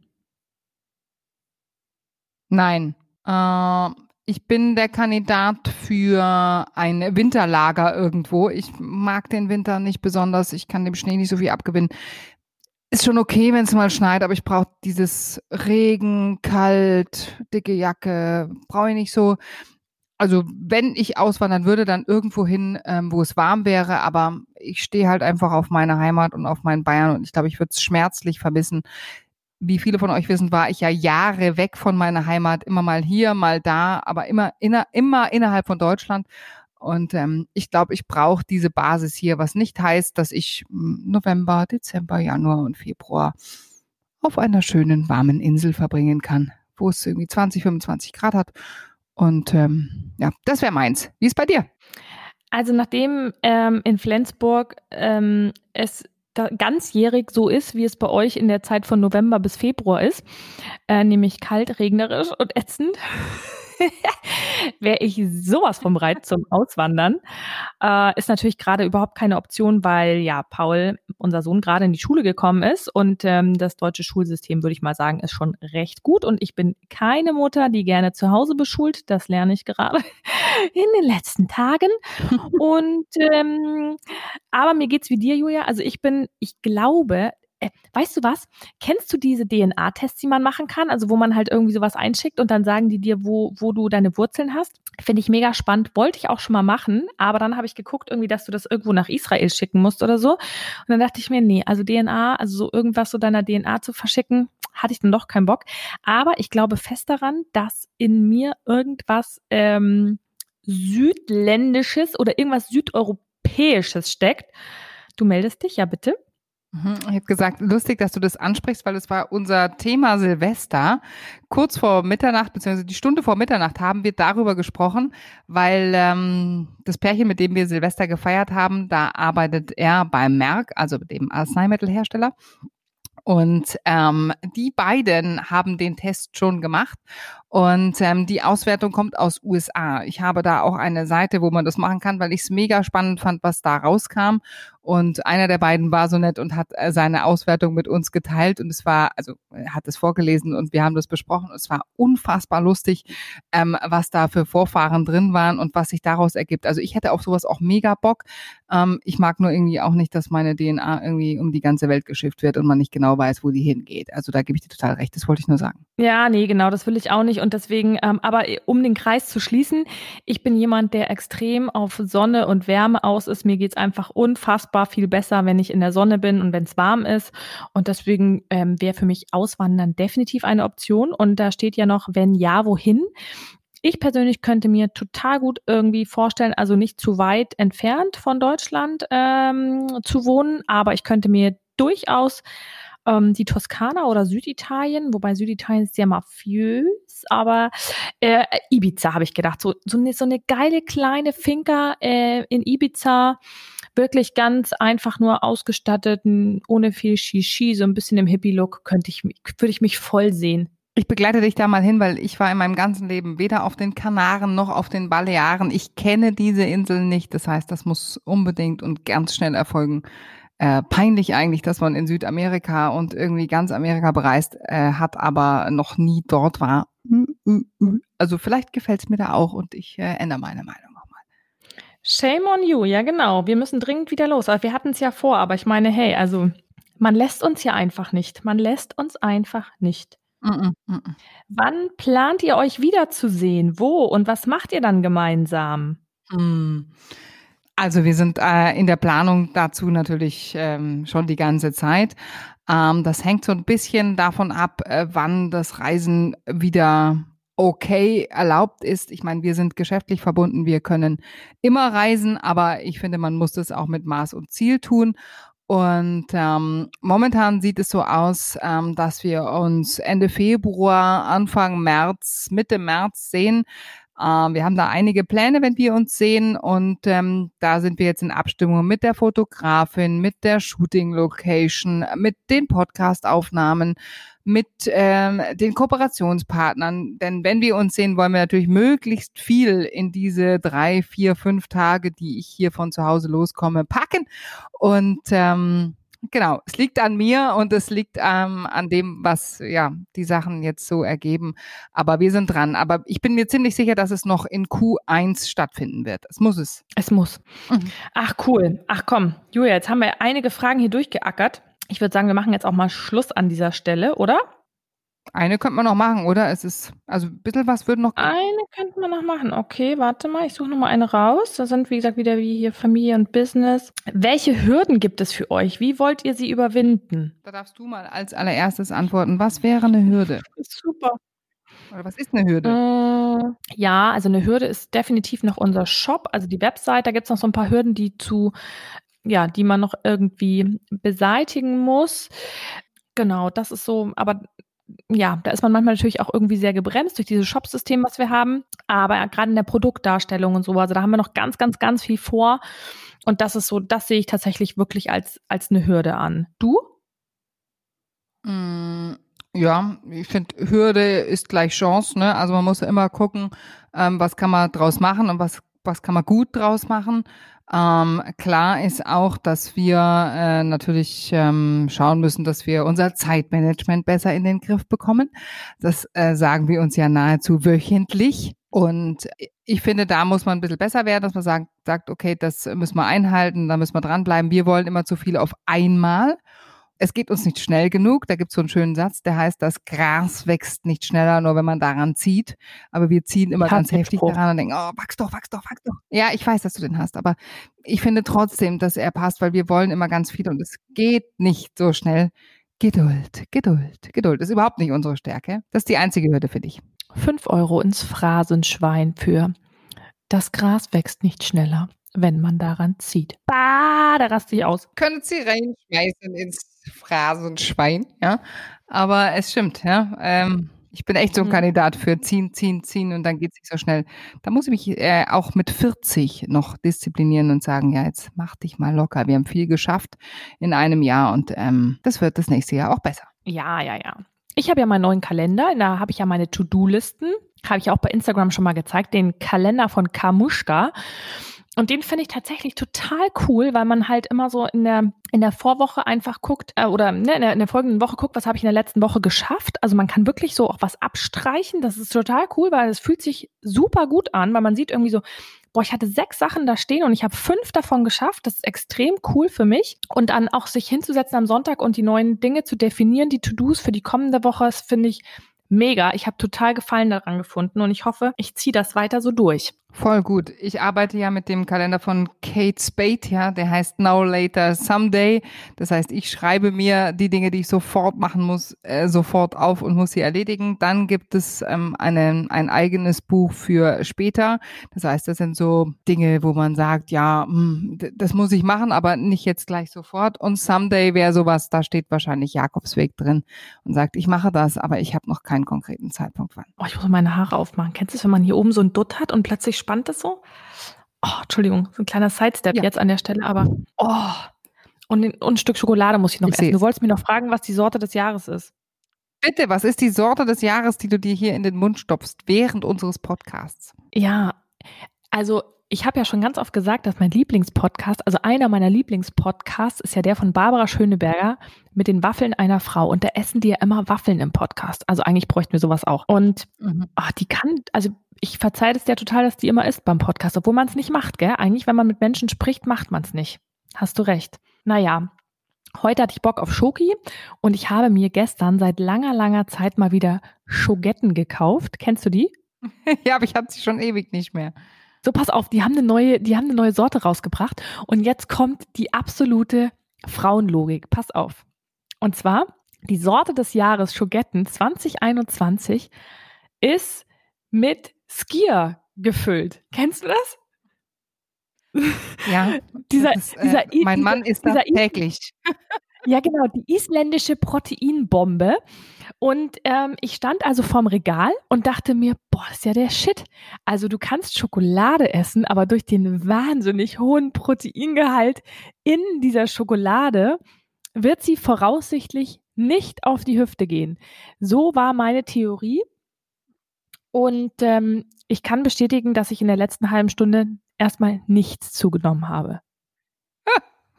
Nein. Äh, ich bin der Kandidat für ein Winterlager irgendwo. Ich mag den Winter nicht besonders. Ich kann dem Schnee nicht so viel abgewinnen. Ist schon okay, wenn es mal schneit, aber ich brauche dieses Regen, kalt, dicke Jacke. Brauche ich nicht so. Also wenn ich auswandern würde, dann irgendwo hin, ähm, wo es warm wäre. Aber ich stehe halt einfach auf meine Heimat und auf meinen Bayern und ich glaube, ich würde es schmerzlich vermissen wie viele von euch wissen, war ich ja Jahre weg von meiner Heimat, immer mal hier, mal da, aber immer, inner, immer innerhalb von Deutschland. Und ähm, ich glaube, ich brauche diese Basis hier, was nicht heißt, dass ich hm, November, Dezember, Januar und Februar auf einer schönen, warmen Insel verbringen kann, wo es irgendwie 20, 25 Grad hat. Und ähm, ja, das wäre meins. Wie ist bei dir? Also nachdem ähm, in Flensburg ähm, es ganzjährig so ist, wie es bei euch in der Zeit von November bis Februar ist, äh, nämlich kalt, regnerisch und ätzend. wäre ich sowas vom bereit zum Auswandern. Äh, ist natürlich gerade überhaupt keine Option, weil ja Paul, unser Sohn, gerade in die Schule gekommen ist und ähm, das deutsche Schulsystem, würde ich mal sagen, ist schon recht gut und ich bin keine Mutter, die gerne zu Hause beschult. Das lerne ich gerade in den letzten Tagen. und ähm, aber mir geht's wie dir, Julia. Also ich bin, ich glaube, weißt du was? Kennst du diese DNA-Tests, die man machen kann? Also wo man halt irgendwie sowas einschickt und dann sagen die dir, wo, wo du deine Wurzeln hast? Finde ich mega spannend. Wollte ich auch schon mal machen, aber dann habe ich geguckt, irgendwie, dass du das irgendwo nach Israel schicken musst oder so. Und dann dachte ich mir, nee, also DNA, also so irgendwas so deiner DNA zu verschicken, hatte ich dann doch keinen Bock. Aber ich glaube fest daran, dass in mir irgendwas ähm, Südländisches oder irgendwas Südeuropäisches steckt. Du meldest dich, ja bitte. Mhm, ich habe gesagt, lustig, dass du das ansprichst, weil es war unser Thema Silvester. Kurz vor Mitternacht, beziehungsweise die Stunde vor Mitternacht haben wir darüber gesprochen, weil ähm, das Pärchen, mit dem wir Silvester gefeiert haben, da arbeitet er beim Merck, also dem Arzneimittelhersteller. Und ähm, die beiden haben den Test schon gemacht und ähm, die Auswertung kommt aus USA. Ich habe da auch eine Seite, wo man das machen kann, weil ich es mega spannend fand, was da rauskam. Und einer der beiden war so nett und hat äh, seine Auswertung mit uns geteilt und es war, also hat es vorgelesen und wir haben das besprochen. Es war unfassbar lustig, ähm, was da für Vorfahren drin waren und was sich daraus ergibt. Also ich hätte auf sowas auch mega Bock. Ähm, ich mag nur irgendwie auch nicht, dass meine DNA irgendwie um die ganze Welt geschifft wird und man nicht genau weiß, wo die hingeht. Also da gebe ich dir total recht. Das wollte ich nur sagen. Ja, nee, genau, das will ich auch nicht. Und deswegen, ähm, aber um den Kreis zu schließen, ich bin jemand, der extrem auf Sonne und Wärme aus ist. Mir geht's einfach unfassbar unfassbar viel besser, wenn ich in der Sonne bin und wenn es warm ist. Und deswegen ähm, wäre für mich Auswandern definitiv eine Option. Und da steht ja noch, wenn ja, wohin? Ich persönlich könnte mir total gut irgendwie vorstellen, also nicht zu weit entfernt von Deutschland ähm, zu wohnen, aber ich könnte mir durchaus ähm, die Toskana oder Süditalien, wobei Süditalien ist sehr mafiös, aber äh, Ibiza habe ich gedacht, so, so, eine, so eine geile kleine Finca äh, in Ibiza wirklich ganz einfach nur ausgestattet, ohne viel Shishi, so ein bisschen im Hippie-Look, könnte ich, würde ich mich voll sehen. Ich begleite dich da mal hin, weil ich war in meinem ganzen Leben weder auf den Kanaren noch auf den Balearen. Ich kenne diese Inseln nicht. Das heißt, das muss unbedingt und ganz schnell erfolgen. Äh, peinlich eigentlich, dass man in Südamerika und irgendwie ganz Amerika bereist äh, hat, aber noch nie dort war. Also vielleicht gefällt es mir da auch und ich äh, ändere meine Meinung. Shame on you, ja genau. Wir müssen dringend wieder los. Also wir hatten es ja vor, aber ich meine, hey, also man lässt uns ja einfach nicht. Man lässt uns einfach nicht. Mm -mm, mm Wann plant ihr euch wiederzusehen? Wo und was macht ihr dann gemeinsam? Hm. Also wir sind äh, in der Planung dazu natürlich ähm, schon die ganze Zeit. Ähm, das hängt so ein bisschen davon ab, äh, wann das Reisen wieder okay erlaubt ist. Ich meine, wir sind geschäftlich verbunden, wir können immer reisen, aber ich finde, man muss das auch mit Maß und Ziel tun. Und ähm, momentan sieht es so aus, ähm, dass wir uns Ende Februar, Anfang März, Mitte März sehen. Ähm, wir haben da einige Pläne, wenn wir uns sehen und ähm, da sind wir jetzt in Abstimmung mit der Fotografin, mit der Shooting-Location, mit den Podcast-Aufnahmen, mit ähm, den Kooperationspartnern. Denn wenn wir uns sehen, wollen wir natürlich möglichst viel in diese drei, vier, fünf Tage, die ich hier von zu Hause loskomme, packen. Und ähm, genau, es liegt an mir und es liegt ähm, an dem, was ja die Sachen jetzt so ergeben. Aber wir sind dran. Aber ich bin mir ziemlich sicher, dass es noch in Q1 stattfinden wird. Es muss es. Es muss. Mhm. Ach cool. Ach komm, Julia, jetzt haben wir einige Fragen hier durchgeackert. Ich würde sagen, wir machen jetzt auch mal Schluss an dieser Stelle, oder? Eine könnte man noch machen, oder? Es ist, also ein bisschen was würde noch. Eine könnte man noch machen. Okay, warte mal, ich suche noch mal eine raus. Da sind, wie gesagt, wieder wie hier Familie und Business. Welche Hürden gibt es für euch? Wie wollt ihr sie überwinden? Da darfst du mal als allererstes antworten. Was wäre eine Hürde? Super. Oder was ist eine Hürde? Äh, ja, also eine Hürde ist definitiv noch unser Shop, also die Website. Da gibt es noch so ein paar Hürden, die zu, ja, die man noch irgendwie beseitigen muss. Genau, das ist so, aber ja, da ist man manchmal natürlich auch irgendwie sehr gebremst durch dieses Shop-System, was wir haben. Aber gerade in der Produktdarstellung und so, also da haben wir noch ganz, ganz, ganz viel vor. Und das ist so, das sehe ich tatsächlich wirklich als, als eine Hürde an. Du? Mm, ja, ich finde, Hürde ist gleich Chance. Ne? Also man muss immer gucken, ähm, was kann man draus machen und was, was kann man gut draus machen. Ähm, klar ist auch, dass wir äh, natürlich ähm, schauen müssen, dass wir unser Zeitmanagement besser in den Griff bekommen. Das äh, sagen wir uns ja nahezu wöchentlich. Und ich finde, da muss man ein bisschen besser werden, dass man sagt, sagt, okay, das müssen wir einhalten, da müssen wir dranbleiben. Wir wollen immer zu viel auf einmal es geht uns nicht schnell genug. Da gibt es so einen schönen Satz, der heißt, das Gras wächst nicht schneller, nur wenn man daran zieht. Aber wir ziehen immer ganz heftig daran und denken, oh, wachs doch, wachs doch, wachs doch. Ja, ich weiß, dass du den hast, aber ich finde trotzdem, dass er passt, weil wir wollen immer ganz viel und es geht nicht so schnell. Geduld, Geduld, Geduld ist überhaupt nicht unsere Stärke. Das ist die einzige Hürde für dich. Fünf Euro ins Phrasenschwein für das Gras wächst nicht schneller, wenn man daran zieht. Bah, da raste ich aus. Können Sie reinschmeißen ins Phrasenschwein, ja. Aber es stimmt, ja. Ähm, ich bin echt so ein mhm. Kandidat für ziehen, ziehen, ziehen und dann geht es nicht so schnell. Da muss ich mich äh, auch mit 40 noch disziplinieren und sagen, ja, jetzt mach dich mal locker. Wir haben viel geschafft in einem Jahr und ähm, das wird das nächste Jahr auch besser. Ja, ja, ja. Ich habe ja meinen neuen Kalender, da habe ich ja meine To-Do-Listen. Habe ich auch bei Instagram schon mal gezeigt, den Kalender von Kamuschka. Und den finde ich tatsächlich total cool, weil man halt immer so in der, in der Vorwoche einfach guckt, äh, oder ne, in, der, in der folgenden Woche guckt, was habe ich in der letzten Woche geschafft. Also man kann wirklich so auch was abstreichen. Das ist total cool, weil es fühlt sich super gut an, weil man sieht irgendwie so, boah, ich hatte sechs Sachen da stehen und ich habe fünf davon geschafft. Das ist extrem cool für mich. Und dann auch sich hinzusetzen am Sonntag und die neuen Dinge zu definieren, die To-Dos für die kommende Woche, das finde ich mega. Ich habe total Gefallen daran gefunden und ich hoffe, ich ziehe das weiter so durch. Voll gut. Ich arbeite ja mit dem Kalender von Kate Spade, ja, der heißt Now Later Someday. Das heißt, ich schreibe mir die Dinge, die ich sofort machen muss, äh, sofort auf und muss sie erledigen. Dann gibt es ähm, eine, ein eigenes Buch für später. Das heißt, das sind so Dinge, wo man sagt, ja, hm, das muss ich machen, aber nicht jetzt gleich sofort. Und Someday wäre sowas, da steht wahrscheinlich Jakobsweg drin und sagt, ich mache das, aber ich habe noch keinen konkreten Zeitpunkt wann. Oh, ich muss meine Haare aufmachen. Kennst du es, wenn man hier oben so ein Dutt hat und plötzlich spannt das so? Oh, Entschuldigung, so ein kleiner Sidestep ja. jetzt an der Stelle, aber oh. Und, und ein Stück Schokolade muss ich noch ich essen. Seh's. Du wolltest mir noch fragen, was die Sorte des Jahres ist. Bitte, was ist die Sorte des Jahres, die du dir hier in den Mund stopfst während unseres Podcasts? Ja, also ich habe ja schon ganz oft gesagt, dass mein Lieblingspodcast, also einer meiner Lieblingspodcasts, ist ja der von Barbara Schöneberger mit den Waffeln einer Frau. Und da essen die ja immer Waffeln im Podcast. Also eigentlich bräuchten wir sowas auch. Und mhm. ach, die kann, also ich verzeihe das ja total, dass die immer isst beim Podcast, obwohl man es nicht macht, gell? Eigentlich, wenn man mit Menschen spricht, macht man es nicht. Hast du recht. Naja, heute hatte ich Bock auf Schoki und ich habe mir gestern seit langer, langer Zeit mal wieder Schogetten gekauft. Kennst du die? ja, aber ich habe sie schon ewig nicht mehr. So, pass auf, die haben eine neue, die haben eine neue Sorte rausgebracht und jetzt kommt die absolute Frauenlogik. Pass auf. Und zwar, die Sorte des Jahres Schogetten 2021 ist mit Skier gefüllt. Kennst du das? Ja. dieser, ist, äh, dieser mein Mann ist da täglich. Ja, genau, die isländische Proteinbombe. Und ähm, ich stand also vorm Regal und dachte mir, boah, ist ja der Shit. Also du kannst Schokolade essen, aber durch den wahnsinnig hohen Proteingehalt in dieser Schokolade wird sie voraussichtlich nicht auf die Hüfte gehen. So war meine Theorie. Und ähm, ich kann bestätigen, dass ich in der letzten halben Stunde erstmal nichts zugenommen habe.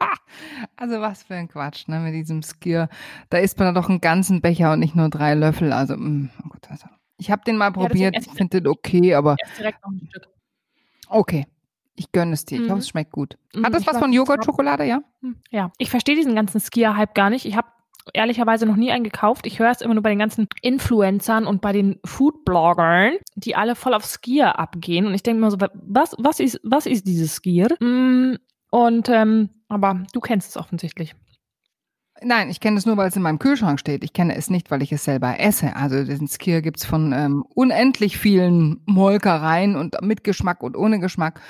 Also was für ein Quatsch, ne, mit diesem Skier. Da isst man doch einen ganzen Becher und nicht nur drei Löffel. Also, mm, oh Gott, also. ich habe den mal probiert, ich finde den okay, aber. Okay, ich gönne es dir. Ich hoffe, es mhm. schmeckt gut. Hat das ich was von Joghurt-Schokolade, ja? Hm, ja, ich verstehe diesen ganzen Skier-Hype gar nicht. Ich habe ehrlicherweise noch nie einen gekauft. Ich höre es immer nur bei den ganzen Influencern und bei den Food-Bloggern, die alle voll auf Skier abgehen. Und ich denke mir so, was, was, ist, was ist dieses Skier? Mm, und ähm, aber du kennst es offensichtlich. Nein, ich kenne es nur, weil es in meinem Kühlschrank steht. Ich kenne es nicht, weil ich es selber esse. Also den Skier gibt es von ähm, unendlich vielen Molkereien und mit Geschmack und ohne Geschmack.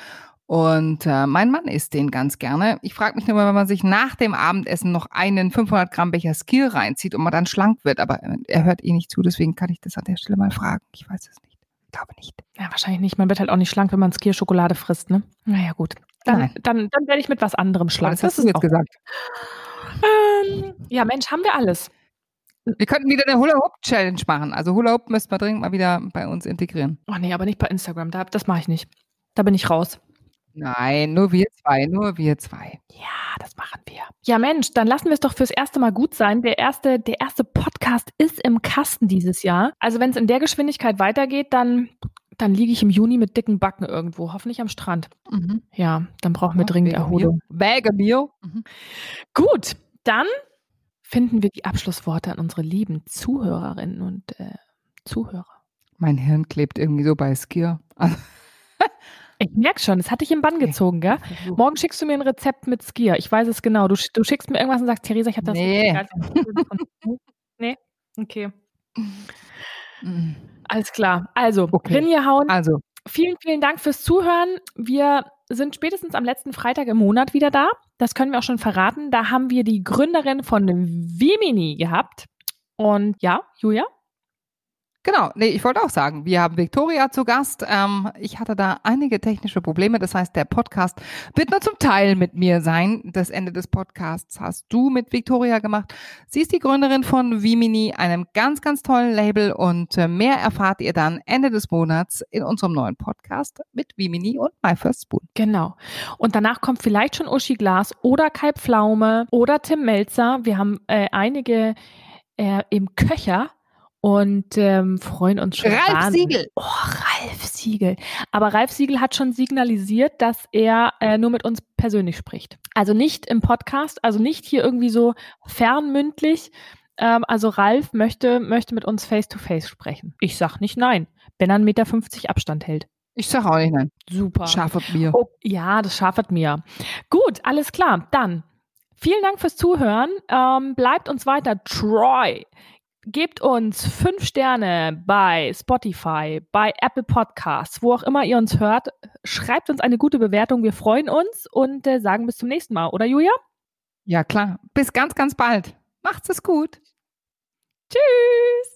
Und äh, mein Mann isst den ganz gerne. Ich frage mich nur, wenn man sich nach dem Abendessen noch einen 500 Gramm Becher Skier reinzieht und man dann schlank wird. Aber äh, er hört eh nicht zu, deswegen kann ich das an der Stelle mal fragen. Ich weiß es nicht. Ich glaube nicht. Ja, wahrscheinlich nicht. Man wird halt auch nicht schlank, wenn man Skier-Schokolade frisst, ne? Naja, gut. Dann, dann, dann werde ich mit was anderem schlank. Was hast du jetzt gesagt? Ähm, ja, Mensch, haben wir alles. Wir könnten wieder eine Hula-Hoop-Challenge machen. Also Hula-Hoop müssten wir dringend mal wieder bei uns integrieren. Oh nee, aber nicht bei Instagram. Da, das mache ich nicht. Da bin ich raus. Nein, nur wir zwei, nur wir zwei. Ja, das machen wir. Ja, Mensch, dann lassen wir es doch fürs erste Mal gut sein. Der erste, der erste Podcast ist im Kasten dieses Jahr. Also wenn es in der Geschwindigkeit weitergeht, dann dann liege ich im Juni mit dicken Backen irgendwo, hoffentlich am Strand. Mhm. Ja, dann brauchen wir dringend Erholung. Wäge mir. Mhm. Gut, dann finden wir die Abschlussworte an unsere lieben Zuhörerinnen und äh, Zuhörer. Mein Hirn klebt irgendwie so bei Skier. ich merke schon, das hat dich im Bann gezogen, gell? Morgen schickst du mir ein Rezept mit Skier. Ich weiß es genau. Du, du schickst mir irgendwas und sagst, Theresa, ich habe das. Nee. nee? Okay. Mhm. Alles klar. Also, okay. Rinjehauen. Also. Vielen, vielen Dank fürs Zuhören. Wir sind spätestens am letzten Freitag im Monat wieder da. Das können wir auch schon verraten. Da haben wir die Gründerin von Vimini gehabt. Und ja, Julia? Genau, nee, ich wollte auch sagen, wir haben Victoria zu Gast. Ähm, ich hatte da einige technische Probleme. Das heißt, der Podcast wird nur zum Teil mit mir sein. Das Ende des Podcasts hast du mit Victoria gemacht. Sie ist die Gründerin von Vimini, einem ganz, ganz tollen Label. Und äh, mehr erfahrt ihr dann Ende des Monats in unserem neuen Podcast mit Vimini und My First Spoon. Genau. Und danach kommt vielleicht schon Uschi Glas oder Kai Pflaume oder Tim Melzer. Wir haben äh, einige äh, im Köcher und ähm, freuen uns schon. Ralf wahnsinnig. Siegel. Oh, Ralf Siegel. Aber Ralf Siegel hat schon signalisiert, dass er äh, nur mit uns persönlich spricht. Also nicht im Podcast, also nicht hier irgendwie so fernmündlich. Ähm, also Ralf möchte, möchte mit uns face-to-face -face sprechen. Ich sag nicht nein, wenn er 1,50 Meter Abstand hält. Ich sag auch nicht nein. Super. Schafert mir. Oh, ja, das schafert mir. Gut, alles klar. Dann vielen Dank fürs Zuhören. Ähm, bleibt uns weiter treu. Gebt uns fünf Sterne bei Spotify, bei Apple Podcasts, wo auch immer ihr uns hört. Schreibt uns eine gute Bewertung. Wir freuen uns und äh, sagen bis zum nächsten Mal, oder Julia? Ja, klar. Bis ganz, ganz bald. Macht's es gut. Tschüss.